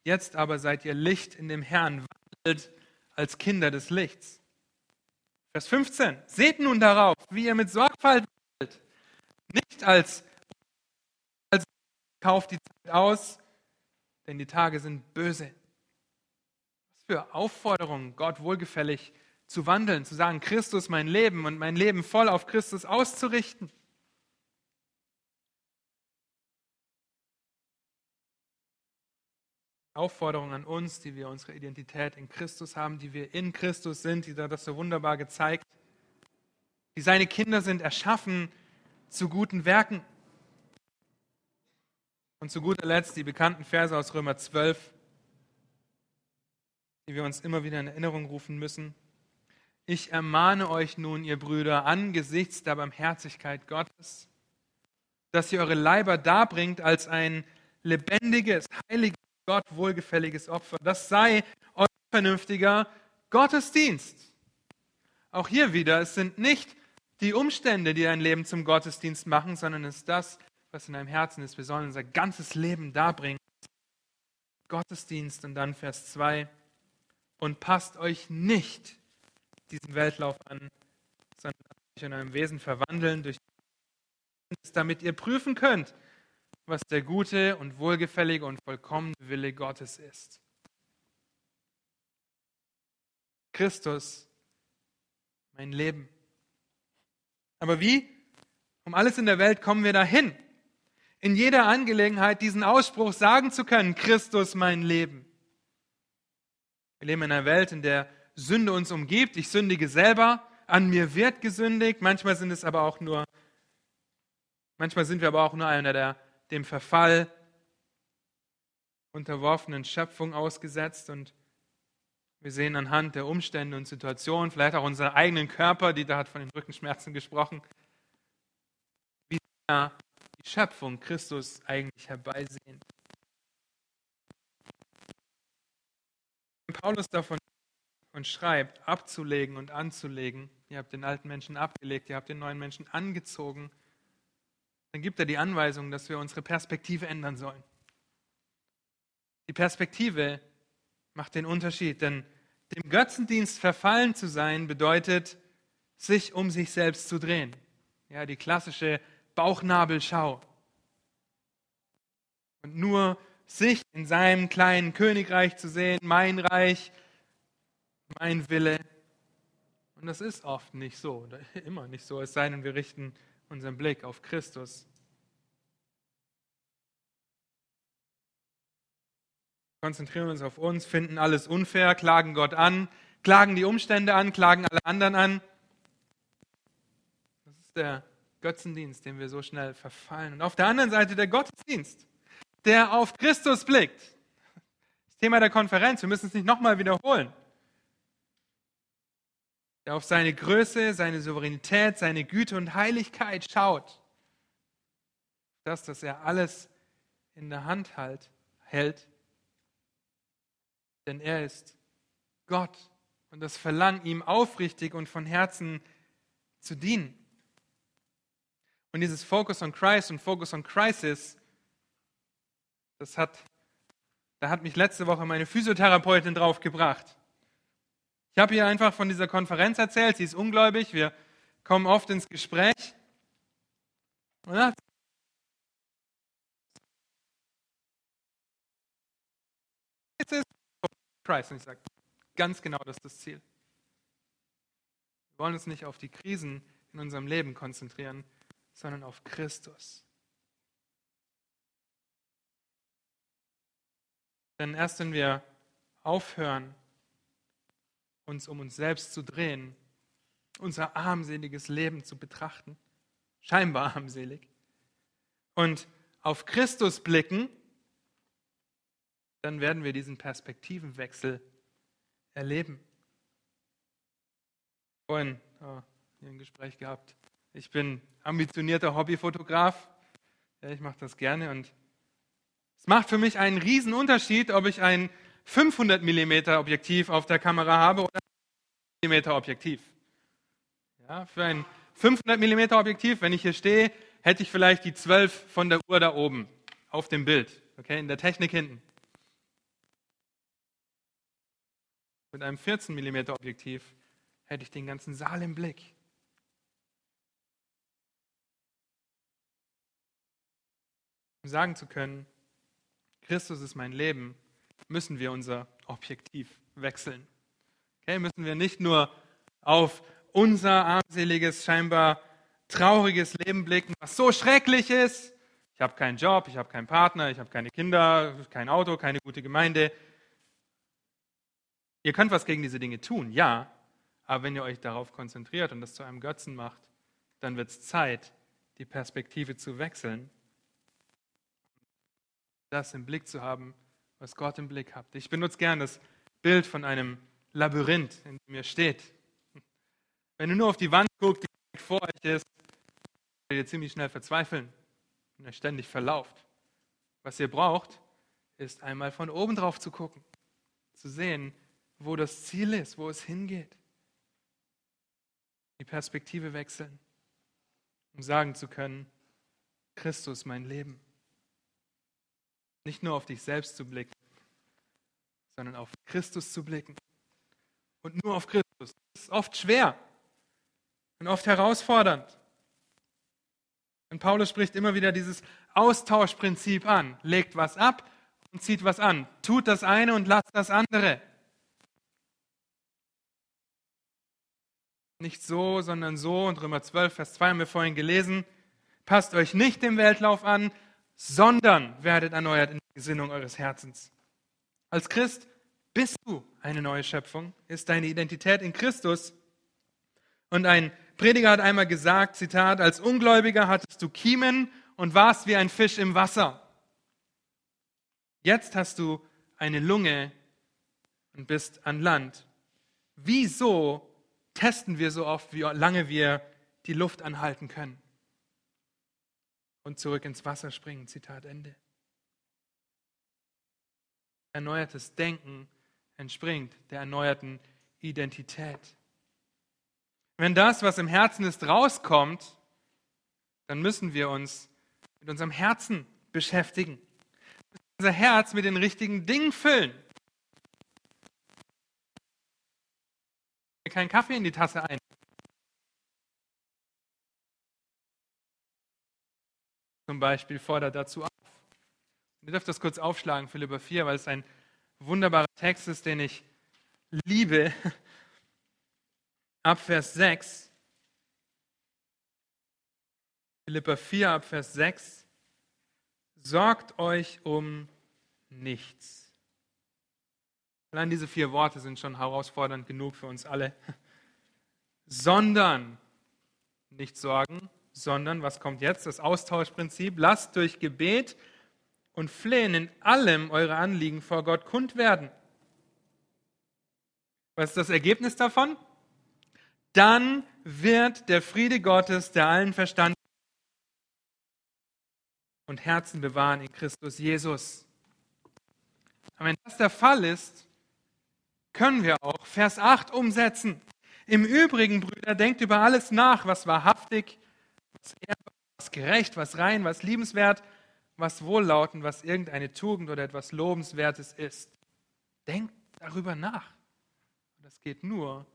jetzt aber seid ihr Licht in dem Herrn, wandelt als Kinder des Lichts. Vers 15. Seht nun darauf, wie ihr mit Sorgfalt wandelt, nicht als, kauft die Zeit aus, denn die Tage sind böse. Was für Aufforderungen, Gott wohlgefällig zu wandeln, zu sagen, Christus mein Leben und mein Leben voll auf Christus auszurichten. Aufforderung an uns, die wir unsere Identität in Christus haben, die wir in Christus sind, die da das so wunderbar gezeigt, die seine Kinder sind, erschaffen zu guten Werken. Und zu guter Letzt die bekannten Verse aus Römer 12, die wir uns immer wieder in Erinnerung rufen müssen. Ich ermahne euch nun, ihr Brüder, angesichts der Barmherzigkeit Gottes, dass ihr eure Leiber darbringt als ein lebendiges, heiliges, Gott wohlgefälliges Opfer. Das sei euer vernünftiger Gottesdienst. Auch hier wieder, es sind nicht die Umstände, die dein Leben zum Gottesdienst machen, sondern es ist das, was in deinem Herzen ist. Wir sollen unser ganzes Leben darbringen. Gottesdienst und dann Vers 2. Und passt euch nicht diesem Weltlauf an, sondern euch in eurem Wesen verwandeln, durch damit ihr prüfen könnt, was der gute und wohlgefällige und vollkommene Wille Gottes ist. Christus, mein Leben. Aber wie? Um alles in der Welt kommen wir dahin. In jeder Angelegenheit diesen Ausspruch sagen zu können, Christus mein Leben. Wir leben in einer Welt, in der Sünde uns umgibt. Ich sündige selber, an mir wird gesündigt. Manchmal sind es aber auch nur, manchmal sind wir aber auch nur einer der dem Verfall unterworfenen Schöpfung ausgesetzt und wir sehen anhand der Umstände und Situationen, vielleicht auch unseren eigenen Körper, die da hat von den Rückenschmerzen gesprochen, wie die Schöpfung Christus eigentlich herbeisehen. Wenn Paulus davon und schreibt, abzulegen und anzulegen, ihr habt den alten Menschen abgelegt, ihr habt den neuen Menschen angezogen, dann gibt er die Anweisung, dass wir unsere Perspektive ändern sollen. Die Perspektive macht den Unterschied, denn dem Götzendienst verfallen zu sein bedeutet, sich um sich selbst zu drehen. Ja, die klassische Bauchnabelschau. Und nur sich in seinem kleinen Königreich zu sehen, mein Reich, mein Wille. Und das ist oft nicht so, immer nicht so, es sei denn, wir richten unseren Blick auf Christus. Konzentrieren wir uns auf uns, finden alles unfair, klagen Gott an, klagen die Umstände an, klagen alle anderen an. Das ist der Götzendienst, dem wir so schnell verfallen. Und auf der anderen Seite der Gottesdienst, der auf Christus blickt. Das Thema der Konferenz, wir müssen es nicht nochmal wiederholen der auf seine Größe, seine Souveränität, seine Güte und Heiligkeit schaut. Das, dass er alles in der Hand halt, hält. Denn er ist Gott und das Verlangen, ihm aufrichtig und von Herzen zu dienen. Und dieses Focus on Christ und Focus on Crisis, das hat, da hat mich letzte Woche meine Physiotherapeutin drauf gebracht. Ich habe ihr einfach von dieser Konferenz erzählt. Sie ist ungläubig. Wir kommen oft ins Gespräch. Und dann. Und ich sage, ganz genau, das ist das Ziel. Wir wollen uns nicht auf die Krisen in unserem Leben konzentrieren, sondern auf Christus. Denn erst wenn wir aufhören, uns um uns selbst zu drehen, unser armseliges Leben zu betrachten, scheinbar armselig, und auf Christus blicken, dann werden wir diesen Perspektivenwechsel erleben. Vorhin oh, hier ein Gespräch gehabt. Ich bin ambitionierter Hobbyfotograf. Ja, ich mache das gerne und es macht für mich einen riesen Unterschied, ob ich ein 500 mm Objektiv auf der Kamera habe oder ein mm Objektiv. Ja, für ein 500 mm Objektiv, wenn ich hier stehe, hätte ich vielleicht die 12 von der Uhr da oben auf dem Bild, okay, in der Technik hinten. Mit einem 14 mm Objektiv hätte ich den ganzen Saal im Blick. Um sagen zu können, Christus ist mein Leben, müssen wir unser Objektiv wechseln. Okay, müssen wir nicht nur auf unser armseliges, scheinbar trauriges Leben blicken, was so schrecklich ist. Ich habe keinen Job, ich habe keinen Partner, ich habe keine Kinder, kein Auto, keine gute Gemeinde. Ihr könnt was gegen diese Dinge tun, ja, aber wenn ihr euch darauf konzentriert und das zu einem Götzen macht, dann wird es Zeit, die Perspektive zu wechseln, das im Blick zu haben, was Gott im Blick hat. Ich benutze gern das Bild von einem Labyrinth, in dem ihr steht. Wenn du nur auf die Wand guckst, die vor euch ist, werdet ihr ziemlich schnell verzweifeln und ihr ständig verlauft. Was ihr braucht, ist einmal von oben drauf zu gucken, zu sehen, wo das Ziel ist, wo es hingeht. Die Perspektive wechseln, um sagen zu können, Christus mein Leben. Nicht nur auf dich selbst zu blicken, sondern auf Christus zu blicken. Und nur auf Christus. Das ist oft schwer und oft herausfordernd. Und Paulus spricht immer wieder dieses Austauschprinzip an. Legt was ab und zieht was an. Tut das eine und lasst das andere. Nicht so, sondern so. Und Römer 12, Vers 2 haben wir vorhin gelesen. Passt euch nicht dem Weltlauf an, sondern werdet erneuert in der Gesinnung eures Herzens. Als Christ bist du eine neue Schöpfung, ist deine Identität in Christus. Und ein Prediger hat einmal gesagt, Zitat, als Ungläubiger hattest du Kiemen und warst wie ein Fisch im Wasser. Jetzt hast du eine Lunge und bist an Land. Wieso testen wir so oft, wie lange wir die Luft anhalten können? Und zurück ins Wasser springen, Zitat Ende. Erneuertes Denken entspringt der erneuerten Identität. Wenn das, was im Herzen ist, rauskommt, dann müssen wir uns mit unserem Herzen beschäftigen. Unser Herz mit den richtigen Dingen füllen. Kein Kaffee in die Tasse ein. Zum Beispiel fordert dazu auf. Ihr dürft das kurz aufschlagen, Philippa 4, weil es ein wunderbarer Text ist, den ich liebe ab Vers 6. Philippa 4 ab Vers 6. Sorgt euch um nichts. Allein diese vier Worte sind schon herausfordernd genug für uns alle. Sondern, nicht sorgen, sondern, was kommt jetzt? Das Austauschprinzip. Lasst durch Gebet und Flehen in allem eure Anliegen vor Gott kund werden. Was ist das Ergebnis davon? dann wird der Friede Gottes, der allen Verstand und Herzen bewahren in Christus Jesus. Und wenn das der Fall ist, können wir auch Vers 8 umsetzen. Im Übrigen, Brüder, denkt über alles nach, was wahrhaftig, was ehrbar, was gerecht, was rein, was liebenswert, was wohllautend, was irgendeine Tugend oder etwas Lobenswertes ist. Denkt darüber nach. Das geht nur,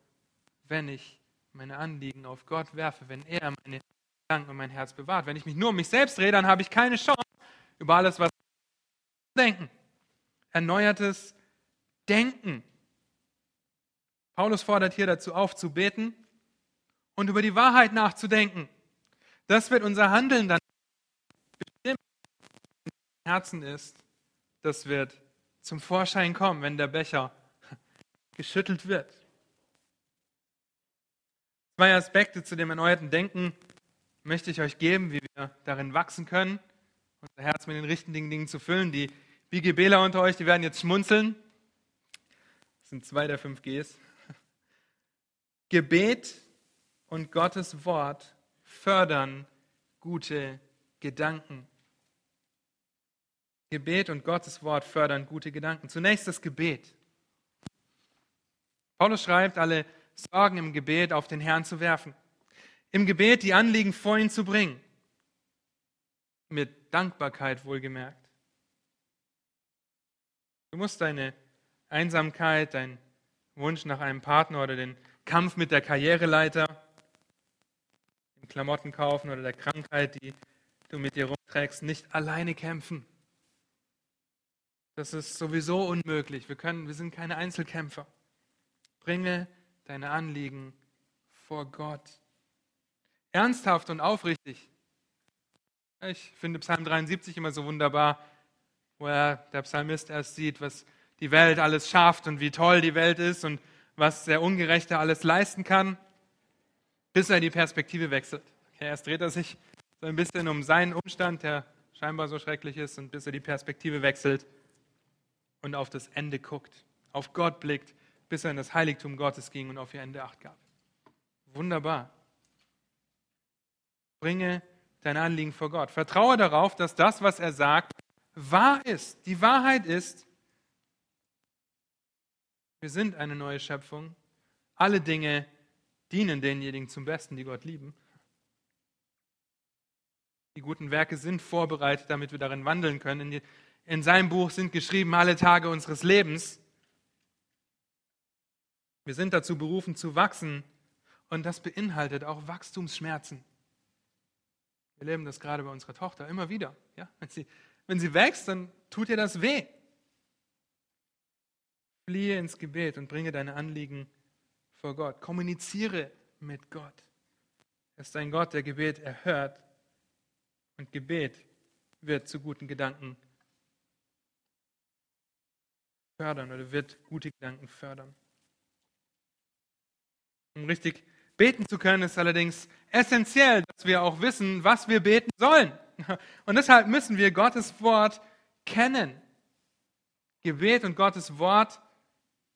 wenn ich meine Anliegen auf Gott werfe, wenn er meine Gedanken und mein Herz bewahrt. Wenn ich mich nur um mich selbst drehe, dann habe ich keine Chance, über alles, was ich denken. Erneuertes Denken. Paulus fordert hier dazu auf, zu beten und über die Wahrheit nachzudenken. Das wird unser Handeln dann bestimmen, im Herzen ist. Das wird zum Vorschein kommen, wenn der Becher geschüttelt wird. Zwei Aspekte zu dem erneuerten Denken möchte ich euch geben, wie wir darin wachsen können, unser Herz mit den richtigen Dingen zu füllen. Die BGBler unter euch, die werden jetzt schmunzeln. Das sind zwei der fünf Gs. Gebet und Gottes Wort fördern gute Gedanken. Gebet und Gottes Wort fördern gute Gedanken. Zunächst das Gebet. Paulus schreibt, alle Sorgen im Gebet auf den Herrn zu werfen. Im Gebet die Anliegen vor ihn zu bringen. Mit Dankbarkeit wohlgemerkt. Du musst deine Einsamkeit, deinen Wunsch nach einem Partner oder den Kampf mit der Karriereleiter, Klamotten kaufen oder der Krankheit, die du mit dir rumträgst, nicht alleine kämpfen. Das ist sowieso unmöglich. Wir, können, wir sind keine Einzelkämpfer. Bringe deine Anliegen vor Gott. Ernsthaft und aufrichtig. Ich finde Psalm 73 immer so wunderbar, wo er, der Psalmist erst sieht, was die Welt alles schafft und wie toll die Welt ist und was der Ungerechte alles leisten kann, bis er die Perspektive wechselt. Okay, erst dreht er sich so ein bisschen um seinen Umstand, der scheinbar so schrecklich ist, und bis er die Perspektive wechselt und auf das Ende guckt, auf Gott blickt, bis er in das Heiligtum Gottes ging und auf ihr Ende Acht gab. Wunderbar. Bringe dein Anliegen vor Gott. Vertraue darauf, dass das, was er sagt, wahr ist. Die Wahrheit ist, wir sind eine neue Schöpfung. Alle Dinge dienen denjenigen zum Besten, die Gott lieben. Die guten Werke sind vorbereitet, damit wir darin wandeln können. In seinem Buch sind geschrieben alle Tage unseres Lebens. Wir sind dazu berufen zu wachsen und das beinhaltet auch Wachstumsschmerzen. Wir erleben das gerade bei unserer Tochter immer wieder. Ja? Wenn, sie, wenn sie wächst, dann tut ihr das weh. Fliehe ins Gebet und bringe deine Anliegen vor Gott. Kommuniziere mit Gott. Er ist ein Gott, der Gebet erhört. Und Gebet wird zu guten Gedanken fördern oder wird gute Gedanken fördern. Um richtig beten zu können, ist allerdings essentiell, dass wir auch wissen, was wir beten sollen. Und deshalb müssen wir Gottes Wort kennen. Gebet und Gottes Wort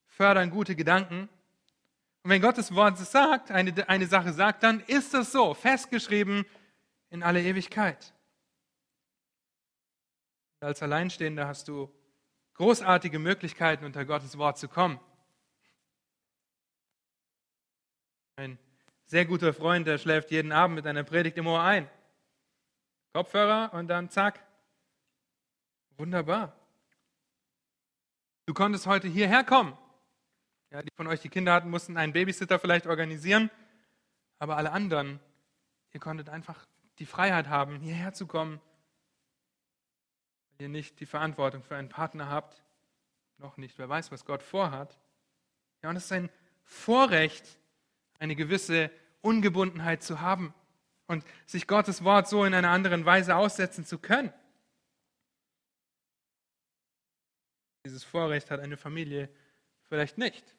fördern gute Gedanken. Und wenn Gottes Wort sagt, eine, eine Sache sagt, dann ist das so, festgeschrieben in alle Ewigkeit. Als Alleinstehender hast du großartige Möglichkeiten, unter Gottes Wort zu kommen. Ein sehr guter Freund, der schläft jeden Abend mit einer Predigt im Ohr ein. Kopfhörer und dann zack. Wunderbar. Du konntest heute hierher kommen. Ja, die von euch, die Kinder hatten, mussten einen Babysitter vielleicht organisieren. Aber alle anderen, ihr konntet einfach die Freiheit haben, hierher zu kommen ihr nicht die Verantwortung für einen Partner habt, noch nicht, wer weiß, was Gott vorhat. Ja, und es ist ein Vorrecht, eine gewisse Ungebundenheit zu haben und sich Gottes Wort so in einer anderen Weise aussetzen zu können. Dieses Vorrecht hat eine Familie vielleicht nicht.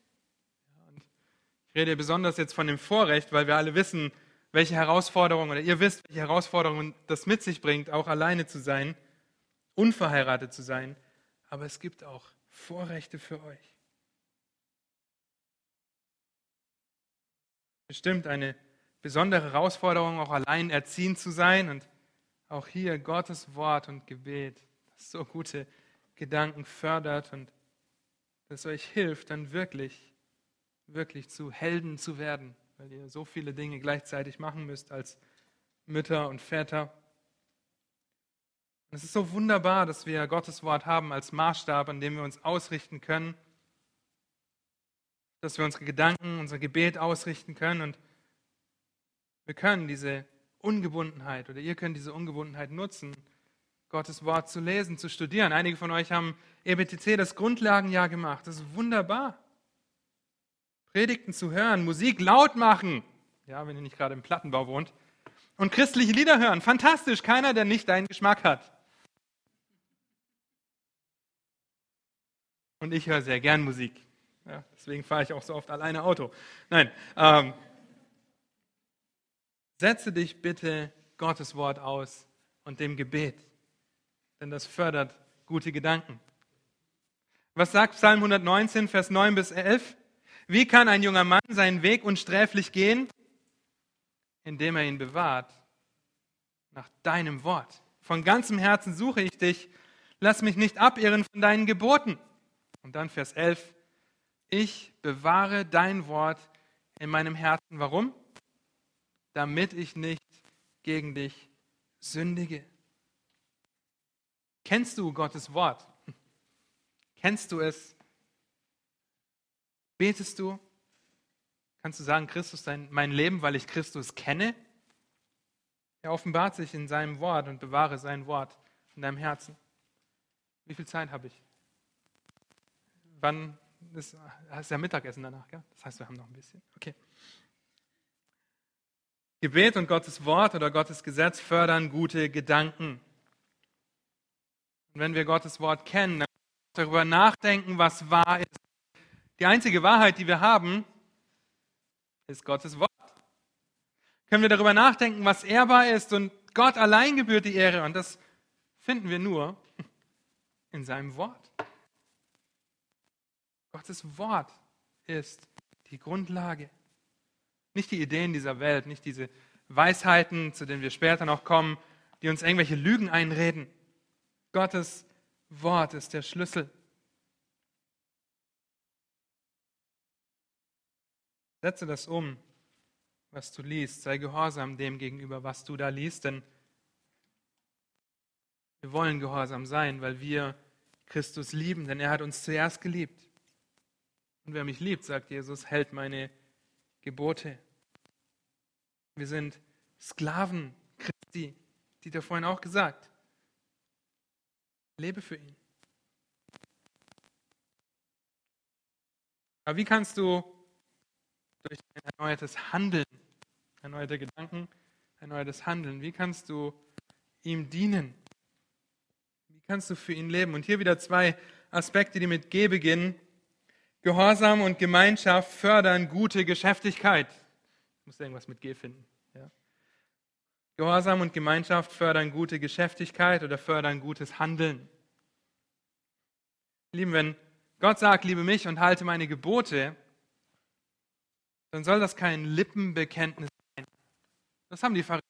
Ich rede besonders jetzt von dem Vorrecht, weil wir alle wissen, welche Herausforderungen, oder ihr wisst, welche Herausforderungen das mit sich bringt, auch alleine zu sein unverheiratet zu sein, aber es gibt auch Vorrechte für euch. Bestimmt eine besondere Herausforderung, auch allein erziehend zu sein und auch hier Gottes Wort und Gebet, das so gute Gedanken fördert und das euch hilft, dann wirklich, wirklich zu Helden zu werden, weil ihr so viele Dinge gleichzeitig machen müsst als Mütter und Väter. Es ist so wunderbar, dass wir Gottes Wort haben als Maßstab, an dem wir uns ausrichten können, dass wir unsere Gedanken, unser Gebet ausrichten können und wir können diese Ungebundenheit oder ihr könnt diese Ungebundenheit nutzen, Gottes Wort zu lesen, zu studieren. Einige von euch haben EBTC das Grundlagenjahr gemacht. Das ist wunderbar. Predigten zu hören, Musik laut machen, ja, wenn ihr nicht gerade im Plattenbau wohnt, und christliche Lieder hören. Fantastisch, keiner, der nicht deinen Geschmack hat. Und ich höre sehr gern Musik. Ja, deswegen fahre ich auch so oft alleine Auto. Nein. Ähm, Setze dich bitte Gottes Wort aus und dem Gebet, denn das fördert gute Gedanken. Was sagt Psalm 119, Vers 9 bis 11? Wie kann ein junger Mann seinen Weg unsträflich gehen? Indem er ihn bewahrt nach deinem Wort. Von ganzem Herzen suche ich dich. Lass mich nicht abirren von deinen Geboten. Und dann Vers 11. Ich bewahre dein Wort in meinem Herzen. Warum? Damit ich nicht gegen dich sündige. Kennst du Gottes Wort? Kennst du es? Betest du? Kannst du sagen, Christus ist mein Leben, weil ich Christus kenne? Er offenbart sich in seinem Wort und bewahre sein Wort in deinem Herzen. Wie viel Zeit habe ich? Wann ist, ist ja Mittagessen danach, gell? Das heißt, wir haben noch ein bisschen. Okay. Gebet und Gottes Wort oder Gottes Gesetz fördern gute Gedanken. Und wenn wir Gottes Wort kennen, dann darüber nachdenken, was wahr ist. Die einzige Wahrheit, die wir haben, ist Gottes Wort. Können wir darüber nachdenken, was ehrbar ist und Gott allein gebührt die Ehre. Und das finden wir nur in seinem Wort. Gottes Wort ist die Grundlage. Nicht die Ideen dieser Welt, nicht diese Weisheiten, zu denen wir später noch kommen, die uns irgendwelche Lügen einreden. Gottes Wort ist der Schlüssel. Setze das um, was du liest. Sei gehorsam dem gegenüber, was du da liest, denn wir wollen gehorsam sein, weil wir Christus lieben, denn er hat uns zuerst geliebt. Und wer mich liebt, sagt Jesus, hält meine Gebote. Wir sind Sklaven Christi, die er vorhin auch gesagt. Lebe für ihn. Aber wie kannst du durch ein erneuertes Handeln, erneuerte Gedanken, erneuertes Handeln, wie kannst du ihm dienen? Wie kannst du für ihn leben? Und hier wieder zwei Aspekte, die mit G beginnen. Gehorsam und Gemeinschaft fördern gute Geschäftigkeit. Ich muss irgendwas mit G finden. Ja. Gehorsam und Gemeinschaft fördern gute Geschäftigkeit oder fördern gutes Handeln. Lieben, wenn Gott sagt, liebe mich und halte meine Gebote, dann soll das kein Lippenbekenntnis sein. Das haben die Pharisäer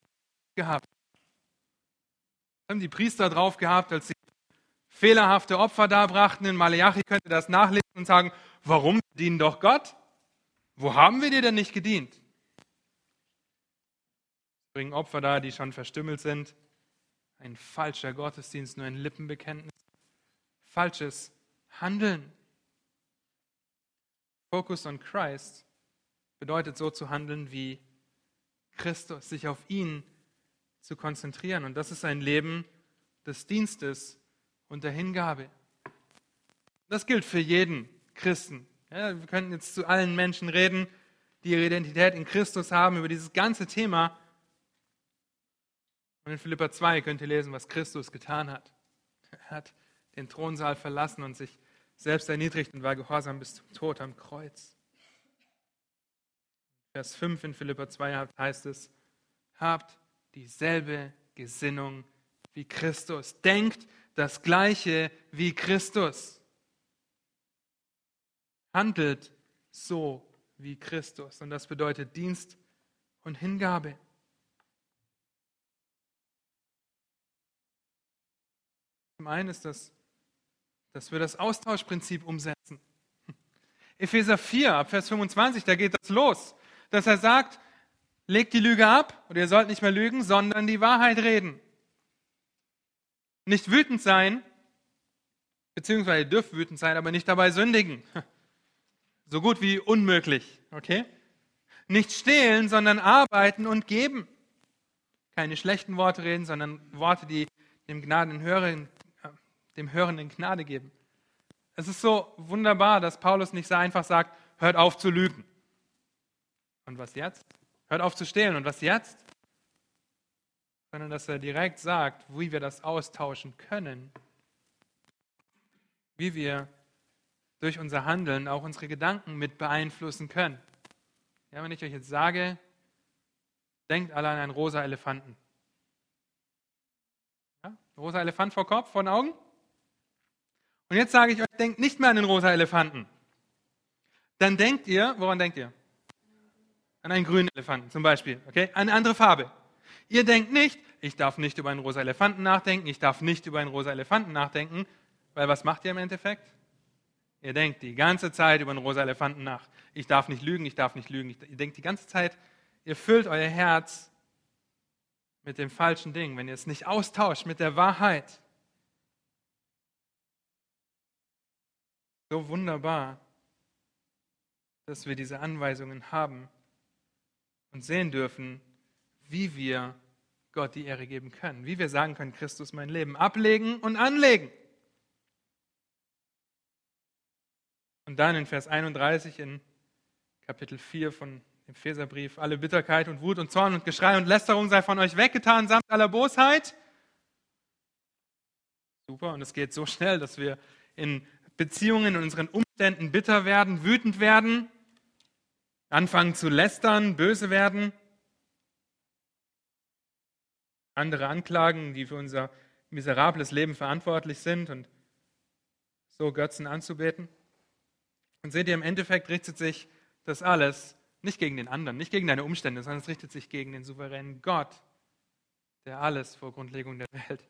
gehabt. Das haben die Priester drauf gehabt, als sie fehlerhafte Opfer darbrachten. In Malachi könnte das nachlesen und sagen, warum dienen doch Gott? Wo haben wir dir denn nicht gedient? Bringen Opfer da, die schon verstümmelt sind. Ein falscher Gottesdienst, nur ein Lippenbekenntnis. Falsches Handeln. Focus on Christ bedeutet so zu handeln wie Christus, sich auf ihn zu konzentrieren. Und das ist ein Leben des Dienstes und der Hingabe. Das gilt für jeden Christen. Ja, wir könnten jetzt zu allen Menschen reden, die ihre Identität in Christus haben, über dieses ganze Thema. Und in Philippa 2 könnt ihr lesen, was Christus getan hat. Er hat den Thronsaal verlassen und sich selbst erniedrigt und war gehorsam bis zum Tod am Kreuz. Vers 5 in Philippa 2 heißt es, habt dieselbe Gesinnung wie Christus. Denkt das Gleiche wie Christus. Handelt so wie Christus. Und das bedeutet Dienst und Hingabe. Zum einen ist das dass wir das Austauschprinzip umsetzen. Epheser 4, ab Vers 25, da geht das los, dass er sagt, legt die Lüge ab oder ihr sollt nicht mehr lügen, sondern die Wahrheit reden. Nicht wütend sein, beziehungsweise ihr dürft wütend sein, aber nicht dabei sündigen. So gut wie unmöglich, okay? Nicht stehlen, sondern arbeiten und geben. Keine schlechten Worte reden, sondern Worte, die dem Gnadenhörenden dem Hörenden Gnade geben. Es ist so wunderbar, dass Paulus nicht so einfach sagt, hört auf zu lügen. Und was jetzt? Hört auf zu stehlen. Und was jetzt? Sondern dass er direkt sagt, wie wir das austauschen können. Wie wir durch unser Handeln auch unsere Gedanken mit beeinflussen können. Ja, wenn ich euch jetzt sage, Denkt alle an einen rosa Elefanten. Ja? Rosa Elefant vor Kopf, vor den Augen? Und jetzt sage ich euch, denkt nicht mehr an den rosa Elefanten. Dann denkt ihr, woran denkt ihr? An einen grünen Elefanten zum Beispiel, okay? Eine andere Farbe. Ihr denkt nicht, ich darf nicht über einen rosa Elefanten nachdenken, ich darf nicht über einen rosa Elefanten nachdenken, weil was macht ihr im Endeffekt? Ihr denkt die ganze Zeit über einen rosa Elefanten nach. Ich darf nicht lügen, ich darf nicht lügen. Ihr denkt die ganze Zeit, ihr füllt euer Herz mit dem falschen Ding, wenn ihr es nicht austauscht mit der Wahrheit. So wunderbar, dass wir diese Anweisungen haben und sehen dürfen, wie wir Gott die Ehre geben können, wie wir sagen können, Christus mein Leben ablegen und anlegen. Und dann in Vers 31 in Kapitel 4 von Epheserbrief, alle Bitterkeit und Wut und Zorn und Geschrei und Lästerung sei von euch weggetan, samt aller Bosheit. Super, und es geht so schnell, dass wir in Beziehungen, in unseren Umständen bitter werden, wütend werden, anfangen zu lästern, böse werden, andere anklagen, die für unser miserables Leben verantwortlich sind und so Götzen anzubeten. Und seht ihr, im Endeffekt richtet sich das alles nicht gegen den anderen, nicht gegen deine Umstände, sondern es richtet sich gegen den souveränen Gott, der alles vor Grundlegung der Welt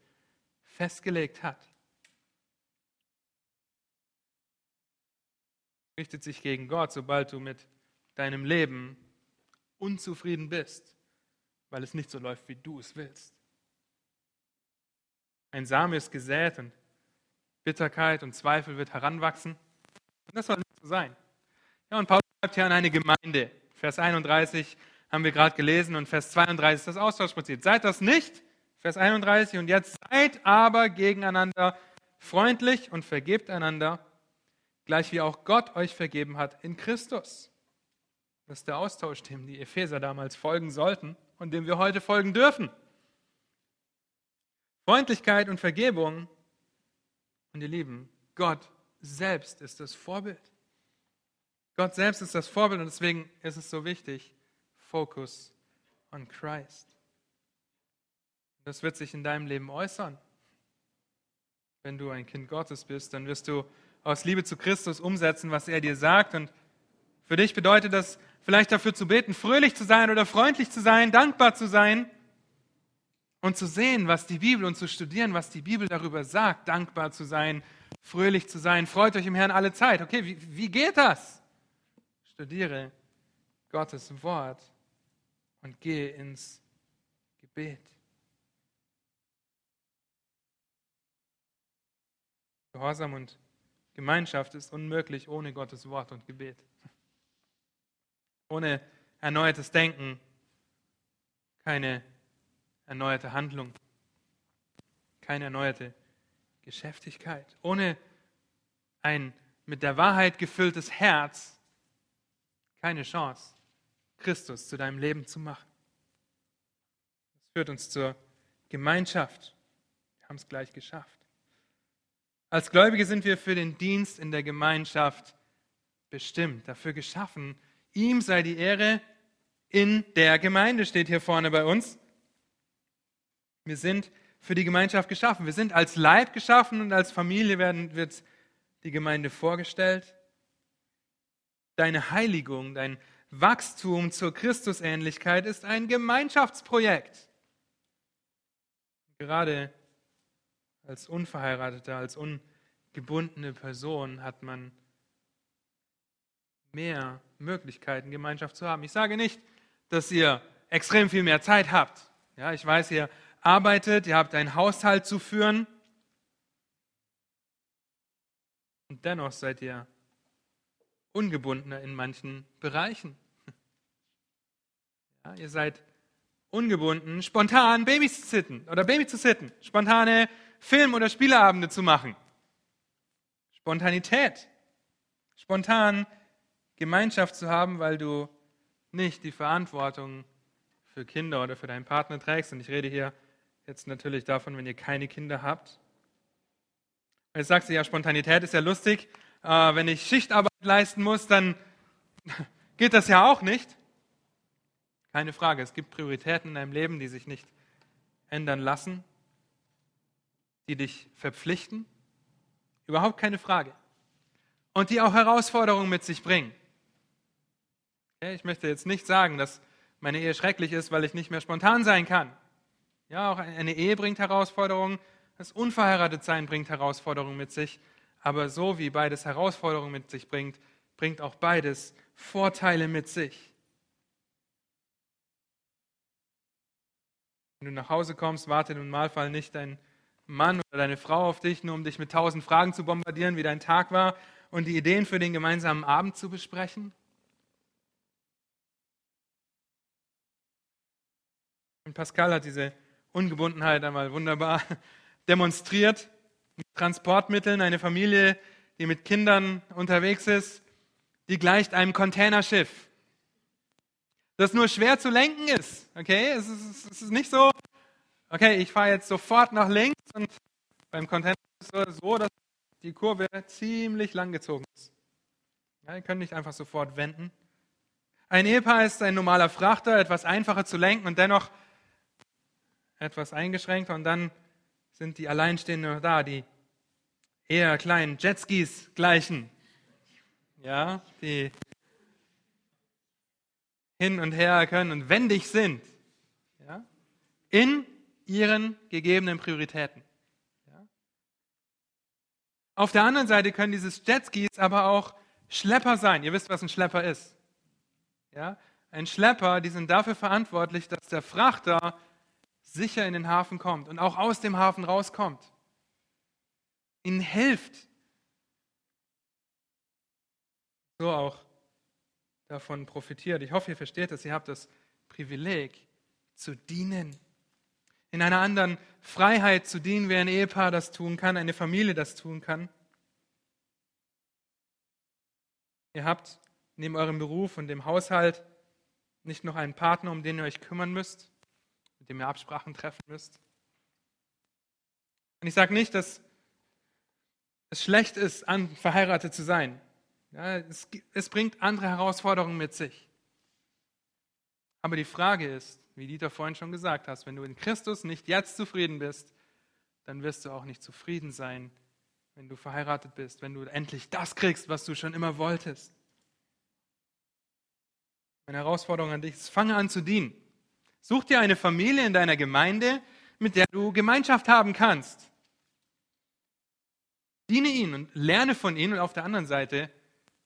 festgelegt hat. richtet sich gegen Gott, sobald du mit deinem Leben unzufrieden bist, weil es nicht so läuft, wie du es willst. Ein Same ist gesät und Bitterkeit und Zweifel wird heranwachsen. Und das soll nicht so sein. Ja, und Paulus schreibt hier an eine Gemeinde. Vers 31 haben wir gerade gelesen und Vers 32 ist das Austauschprinzip. Seid das nicht, Vers 31, und jetzt seid aber gegeneinander freundlich und vergebt einander, gleich wie auch Gott euch vergeben hat in Christus. Das ist der Austausch, dem die Epheser damals folgen sollten und dem wir heute folgen dürfen. Freundlichkeit und Vergebung. Und ihr Lieben, Gott selbst ist das Vorbild. Gott selbst ist das Vorbild und deswegen ist es so wichtig, Focus on Christ. Das wird sich in deinem Leben äußern. Wenn du ein Kind Gottes bist, dann wirst du aus Liebe zu Christus umsetzen, was er dir sagt. Und für dich bedeutet das vielleicht dafür zu beten, fröhlich zu sein oder freundlich zu sein, dankbar zu sein und zu sehen, was die Bibel und zu studieren, was die Bibel darüber sagt, dankbar zu sein, fröhlich zu sein. Freut euch im Herrn alle Zeit. Okay, wie, wie geht das? Studiere Gottes Wort und gehe ins Gebet. Gehorsam und Gemeinschaft ist unmöglich ohne Gottes Wort und Gebet. Ohne erneuertes Denken keine erneuerte Handlung, keine erneuerte Geschäftigkeit. Ohne ein mit der Wahrheit gefülltes Herz keine Chance, Christus zu deinem Leben zu machen. Das führt uns zur Gemeinschaft. Wir haben es gleich geschafft. Als Gläubige sind wir für den Dienst in der Gemeinschaft bestimmt, dafür geschaffen. Ihm sei die Ehre in der Gemeinde, steht hier vorne bei uns. Wir sind für die Gemeinschaft geschaffen. Wir sind als Leib geschaffen und als Familie werden, wird die Gemeinde vorgestellt. Deine Heiligung, dein Wachstum zur Christusähnlichkeit ist ein Gemeinschaftsprojekt. Gerade als Unverheirateter, als ungebundene Person hat man mehr Möglichkeiten, Gemeinschaft zu haben. Ich sage nicht, dass ihr extrem viel mehr Zeit habt. Ja, ich weiß, ihr arbeitet, ihr habt einen Haushalt zu führen. Und dennoch seid ihr ungebundener in manchen Bereichen. Ja, ihr seid ungebunden, spontan Babys zu sitten oder Baby zu sitten, spontane Film- oder Spieleabende zu machen. Spontanität. Spontan Gemeinschaft zu haben, weil du nicht die Verantwortung für Kinder oder für deinen Partner trägst. Und ich rede hier jetzt natürlich davon, wenn ihr keine Kinder habt. Jetzt sagst du ja, Spontanität ist ja lustig. Äh, wenn ich Schichtarbeit leisten muss, dann geht das ja auch nicht. Keine Frage. Es gibt Prioritäten in deinem Leben, die sich nicht ändern lassen, die dich verpflichten. Überhaupt keine Frage. Und die auch Herausforderungen mit sich bringen. Ich möchte jetzt nicht sagen, dass meine Ehe schrecklich ist, weil ich nicht mehr spontan sein kann. Ja, auch eine Ehe bringt Herausforderungen, das Unverheiratetsein bringt Herausforderungen mit sich, aber so wie beides Herausforderungen mit sich bringt, bringt auch beides Vorteile mit sich. Wenn du nach Hause kommst, wartet im Normalfall nicht dein Mann oder deine Frau auf dich, nur um dich mit tausend Fragen zu bombardieren, wie dein Tag war und die Ideen für den gemeinsamen Abend zu besprechen. Und Pascal hat diese Ungebundenheit einmal wunderbar demonstriert. Mit Transportmitteln, eine Familie, die mit Kindern unterwegs ist, die gleicht einem Containerschiff, das nur schwer zu lenken ist. Okay, es ist, es ist nicht so, okay, ich fahre jetzt sofort nach links und beim Containerschiff ist es so, dass die Kurve ziemlich lang gezogen ist. Ja, ihr könnt nicht einfach sofort wenden. Ein Ehepaar ist ein normaler Frachter, etwas einfacher zu lenken und dennoch etwas eingeschränkter. Und dann sind die Alleinstehenden da, die eher kleinen Jetskis gleichen. Ja, die hin und her können und wendig sind. Ja, in ihren gegebenen Prioritäten. Ja. Auf der anderen Seite können diese Jetskis aber auch Schlepper sein. Ihr wisst, was ein Schlepper ist. Ja, ein Schlepper, die sind dafür verantwortlich, dass der Frachter sicher in den Hafen kommt und auch aus dem Hafen rauskommt. Ihnen hilft. So auch davon profitiert. Ich hoffe, ihr versteht das. Ihr habt das Privileg zu dienen. In einer anderen Freiheit zu dienen, wie ein Ehepaar das tun kann, eine Familie das tun kann. Ihr habt neben eurem Beruf und dem Haushalt nicht noch einen Partner, um den ihr euch kümmern müsst mit dem ihr Absprachen treffen müsst. Und ich sage nicht, dass es schlecht ist, verheiratet zu sein. Ja, es, es bringt andere Herausforderungen mit sich. Aber die Frage ist, wie Dieter vorhin schon gesagt hat, wenn du in Christus nicht jetzt zufrieden bist, dann wirst du auch nicht zufrieden sein, wenn du verheiratet bist, wenn du endlich das kriegst, was du schon immer wolltest. Meine Herausforderung an dich ist, fange an zu dienen. Such dir eine Familie in deiner Gemeinde, mit der du Gemeinschaft haben kannst. Diene ihnen und lerne von ihnen und auf der anderen Seite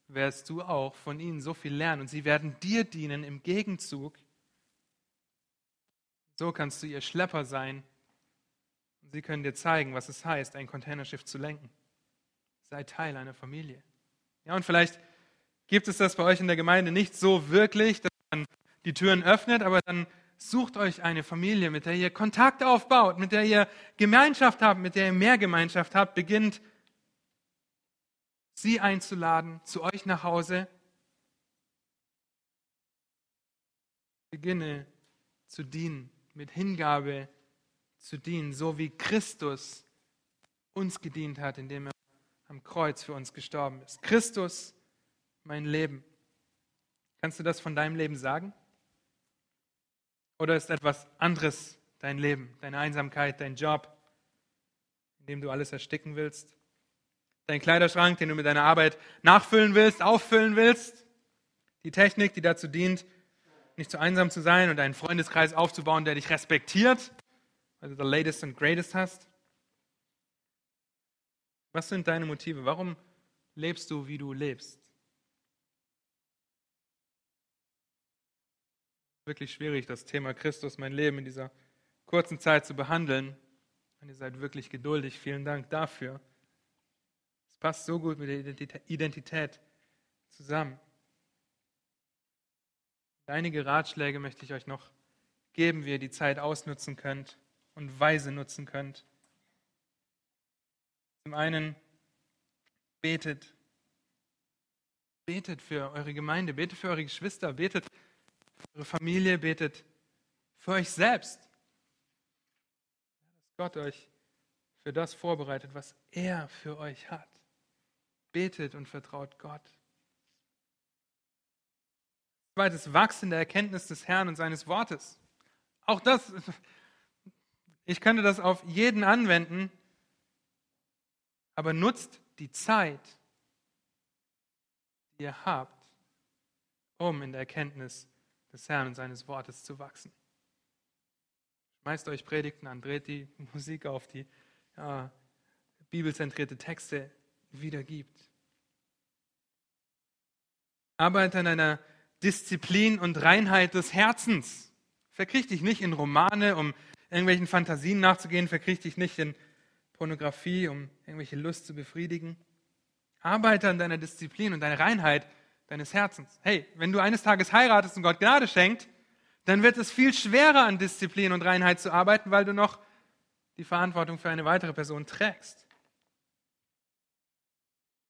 wirst du auch von ihnen so viel lernen und sie werden dir dienen im Gegenzug. So kannst du ihr Schlepper sein und sie können dir zeigen, was es heißt, ein Containerschiff zu lenken. Sei Teil einer Familie. Ja, und vielleicht gibt es das bei euch in der Gemeinde nicht so wirklich, dass man die Türen öffnet, aber dann Sucht euch eine Familie, mit der ihr Kontakt aufbaut, mit der ihr Gemeinschaft habt, mit der ihr mehr Gemeinschaft habt. Beginnt sie einzuladen zu euch nach Hause. Beginne zu dienen, mit Hingabe zu dienen, so wie Christus uns gedient hat, indem er am Kreuz für uns gestorben ist. Christus, mein Leben. Kannst du das von deinem Leben sagen? Oder ist etwas anderes dein Leben, deine Einsamkeit, dein Job, in dem du alles ersticken willst? Dein Kleiderschrank, den du mit deiner Arbeit nachfüllen willst, auffüllen willst? Die Technik, die dazu dient, nicht zu einsam zu sein und einen Freundeskreis aufzubauen, der dich respektiert, weil du the latest and greatest hast? Was sind deine Motive? Warum lebst du, wie du lebst? Wirklich schwierig, das Thema Christus, mein Leben in dieser kurzen Zeit zu behandeln. Und ihr seid wirklich geduldig. Vielen Dank dafür. Es passt so gut mit der Identität zusammen. Einige Ratschläge möchte ich euch noch geben, wie ihr die Zeit ausnutzen könnt und weise nutzen könnt. Zum einen betet. Betet für eure Gemeinde, betet für eure Geschwister, betet eure Familie, betet für euch selbst. Dass Gott euch für das vorbereitet, was er für euch hat. Betet und vertraut Gott. Zweites, wachsen in der Erkenntnis des Herrn und seines Wortes. Auch das, ich könnte das auf jeden anwenden, aber nutzt die Zeit, die ihr habt, um in der Erkenntnis des Herrn und seines Wortes zu wachsen. Schmeißt euch Predigten an, dreht die Musik auf, die ja, bibelzentrierte Texte wiedergibt. Arbeit an einer Disziplin und Reinheit des Herzens. Verkriech dich nicht in Romane, um irgendwelchen Fantasien nachzugehen. Verkriech dich nicht in Pornografie, um irgendwelche Lust zu befriedigen. Arbeite an deiner Disziplin und deiner Reinheit deines Herzens. Hey, wenn du eines Tages heiratest und Gott Gnade schenkt, dann wird es viel schwerer an Disziplin und Reinheit zu arbeiten, weil du noch die Verantwortung für eine weitere Person trägst.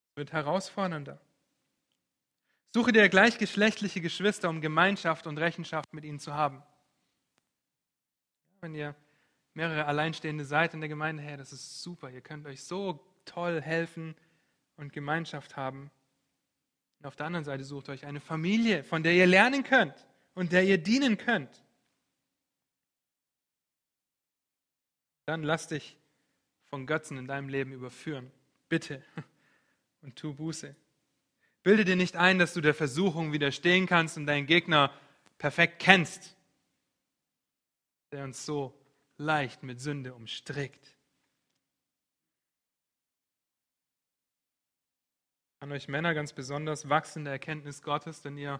Es wird herausfordernder. Suche dir gleichgeschlechtliche Geschwister, um Gemeinschaft und Rechenschaft mit ihnen zu haben. Wenn ihr mehrere Alleinstehende seid in der Gemeinde, hey, das ist super, ihr könnt euch so toll helfen und Gemeinschaft haben. Und auf der anderen Seite sucht euch eine Familie, von der ihr lernen könnt und der ihr dienen könnt. Dann lass dich von Götzen in deinem Leben überführen. Bitte. Und tu Buße. Bilde dir nicht ein, dass du der Versuchung widerstehen kannst und deinen Gegner perfekt kennst, der uns so leicht mit Sünde umstrickt. An euch Männer ganz besonders wachsende Erkenntnis Gottes, denn ihr,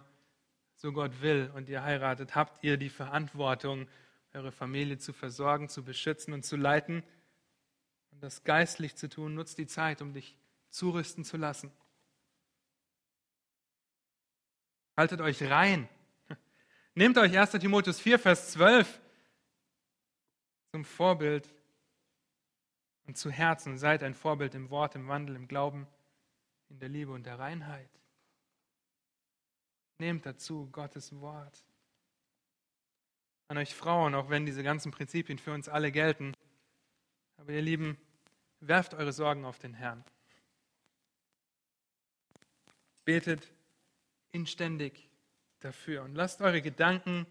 so Gott will und ihr heiratet, habt ihr die Verantwortung, eure Familie zu versorgen, zu beschützen und zu leiten. Und das geistlich zu tun, nutzt die Zeit, um dich zurüsten zu lassen. Haltet euch rein. Nehmt euch 1. Timotheus 4, Vers 12 zum Vorbild und zu Herzen. Seid ein Vorbild im Wort, im Wandel, im Glauben, in der Liebe und der Reinheit. Nehmt dazu Gottes Wort. An euch Frauen, auch wenn diese ganzen Prinzipien für uns alle gelten. Aber ihr Lieben, werft eure Sorgen auf den Herrn. Betet inständig dafür. Und lasst eure Gedanken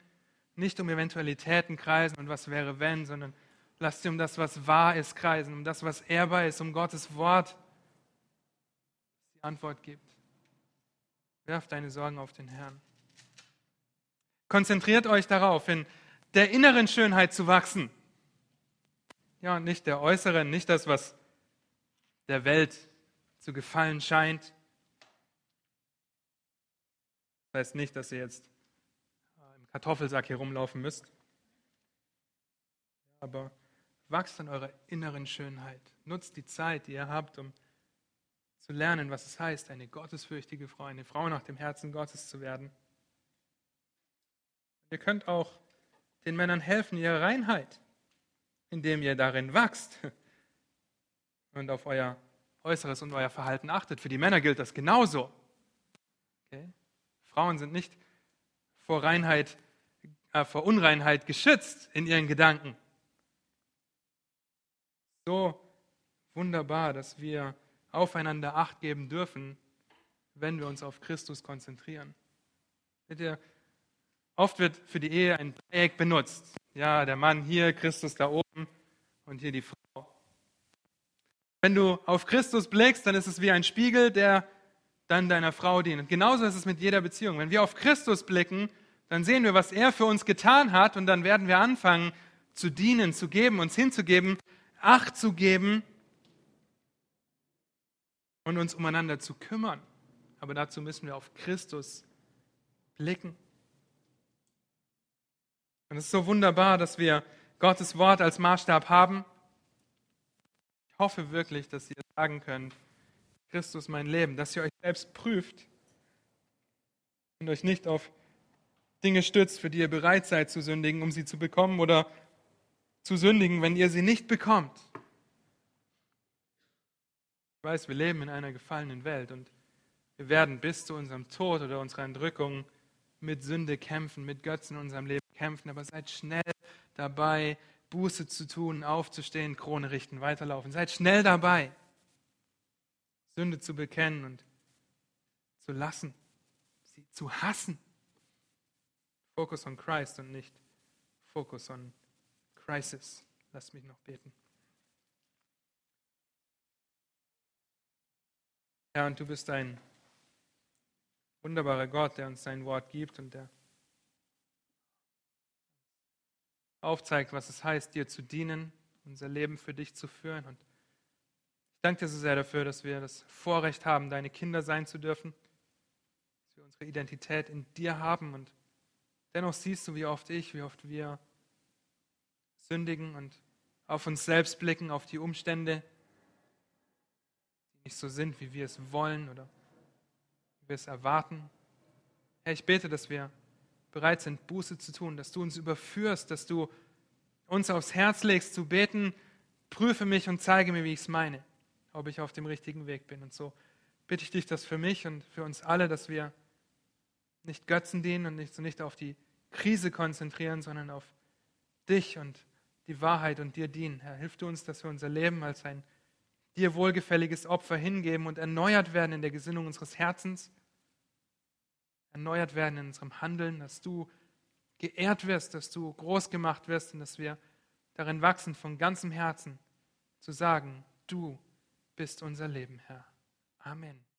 nicht um Eventualitäten kreisen und was wäre wenn, sondern lasst sie um das, was wahr ist, kreisen, um das, was ehrbar ist, um Gottes Wort, das die Antwort gibt. Werft deine Sorgen auf den Herrn. Konzentriert euch darauf, in der inneren Schönheit zu wachsen. Ja, und nicht der äußeren, nicht das, was der Welt zu gefallen scheint, das heißt nicht, dass ihr jetzt im Kartoffelsack herumlaufen müsst. Aber wachst an eurer inneren Schönheit. Nutzt die Zeit, die ihr habt, um zu lernen, was es heißt, eine gottesfürchtige Frau, eine Frau nach dem Herzen Gottes zu werden. Ihr könnt auch den Männern helfen, ihre Reinheit, indem ihr darin wachst und auf euer Äußeres und euer Verhalten achtet. Für die Männer gilt das genauso. Okay? Frauen sind nicht vor, Reinheit, äh, vor Unreinheit geschützt in ihren Gedanken. So wunderbar, dass wir aufeinander Acht geben dürfen, wenn wir uns auf Christus konzentrieren. Oft wird für die Ehe ein Dreieck benutzt. Ja, der Mann hier, Christus da oben und hier die Frau. Wenn du auf Christus blickst, dann ist es wie ein Spiegel, der dann deiner Frau dienen. Und genauso ist es mit jeder Beziehung. Wenn wir auf Christus blicken, dann sehen wir, was er für uns getan hat und dann werden wir anfangen zu dienen, zu geben, uns hinzugeben, Acht zu geben und uns umeinander zu kümmern. Aber dazu müssen wir auf Christus blicken. Und es ist so wunderbar, dass wir Gottes Wort als Maßstab haben. Ich hoffe wirklich, dass ihr sagen könnt, Christus mein Leben, dass ihr euch selbst prüft und euch nicht auf Dinge stützt, für die ihr bereit seid zu sündigen, um sie zu bekommen oder zu sündigen, wenn ihr sie nicht bekommt. Ich weiß, wir leben in einer gefallenen Welt und wir werden bis zu unserem Tod oder unserer Entrückung mit Sünde kämpfen, mit Götzen in unserem Leben kämpfen, aber seid schnell dabei, Buße zu tun, aufzustehen, Krone richten, weiterlaufen. Seid schnell dabei. Sünde zu bekennen und zu lassen, sie zu hassen. Focus on Christ und nicht Focus on Crisis. Lass mich noch beten. Herr, und du bist ein wunderbarer Gott, der uns sein Wort gibt und der aufzeigt, was es heißt, dir zu dienen, unser Leben für dich zu führen. Und ich danke dir so sehr dafür, dass wir das Vorrecht haben, deine Kinder sein zu dürfen, dass wir unsere Identität in dir haben. Und dennoch siehst du, wie oft ich, wie oft wir sündigen und auf uns selbst blicken, auf die Umstände, nicht so sind, wie wir es wollen oder wie wir es erwarten. Herr, ich bete, dass wir bereit sind, Buße zu tun, dass du uns überführst, dass du uns aufs Herz legst zu beten, prüfe mich und zeige mir, wie ich es meine, ob ich auf dem richtigen Weg bin. Und so bitte ich dich das für mich und für uns alle, dass wir nicht Götzen dienen und nicht, so nicht auf die Krise konzentrieren, sondern auf dich und die Wahrheit und dir dienen. Herr, hilf du uns, dass wir unser Leben als ein dir wohlgefälliges Opfer hingeben und erneuert werden in der Gesinnung unseres Herzens erneuert werden in unserem Handeln, dass du geehrt wirst, dass du groß gemacht wirst und dass wir darin wachsen, von ganzem Herzen zu sagen, du bist unser Leben, Herr. Amen.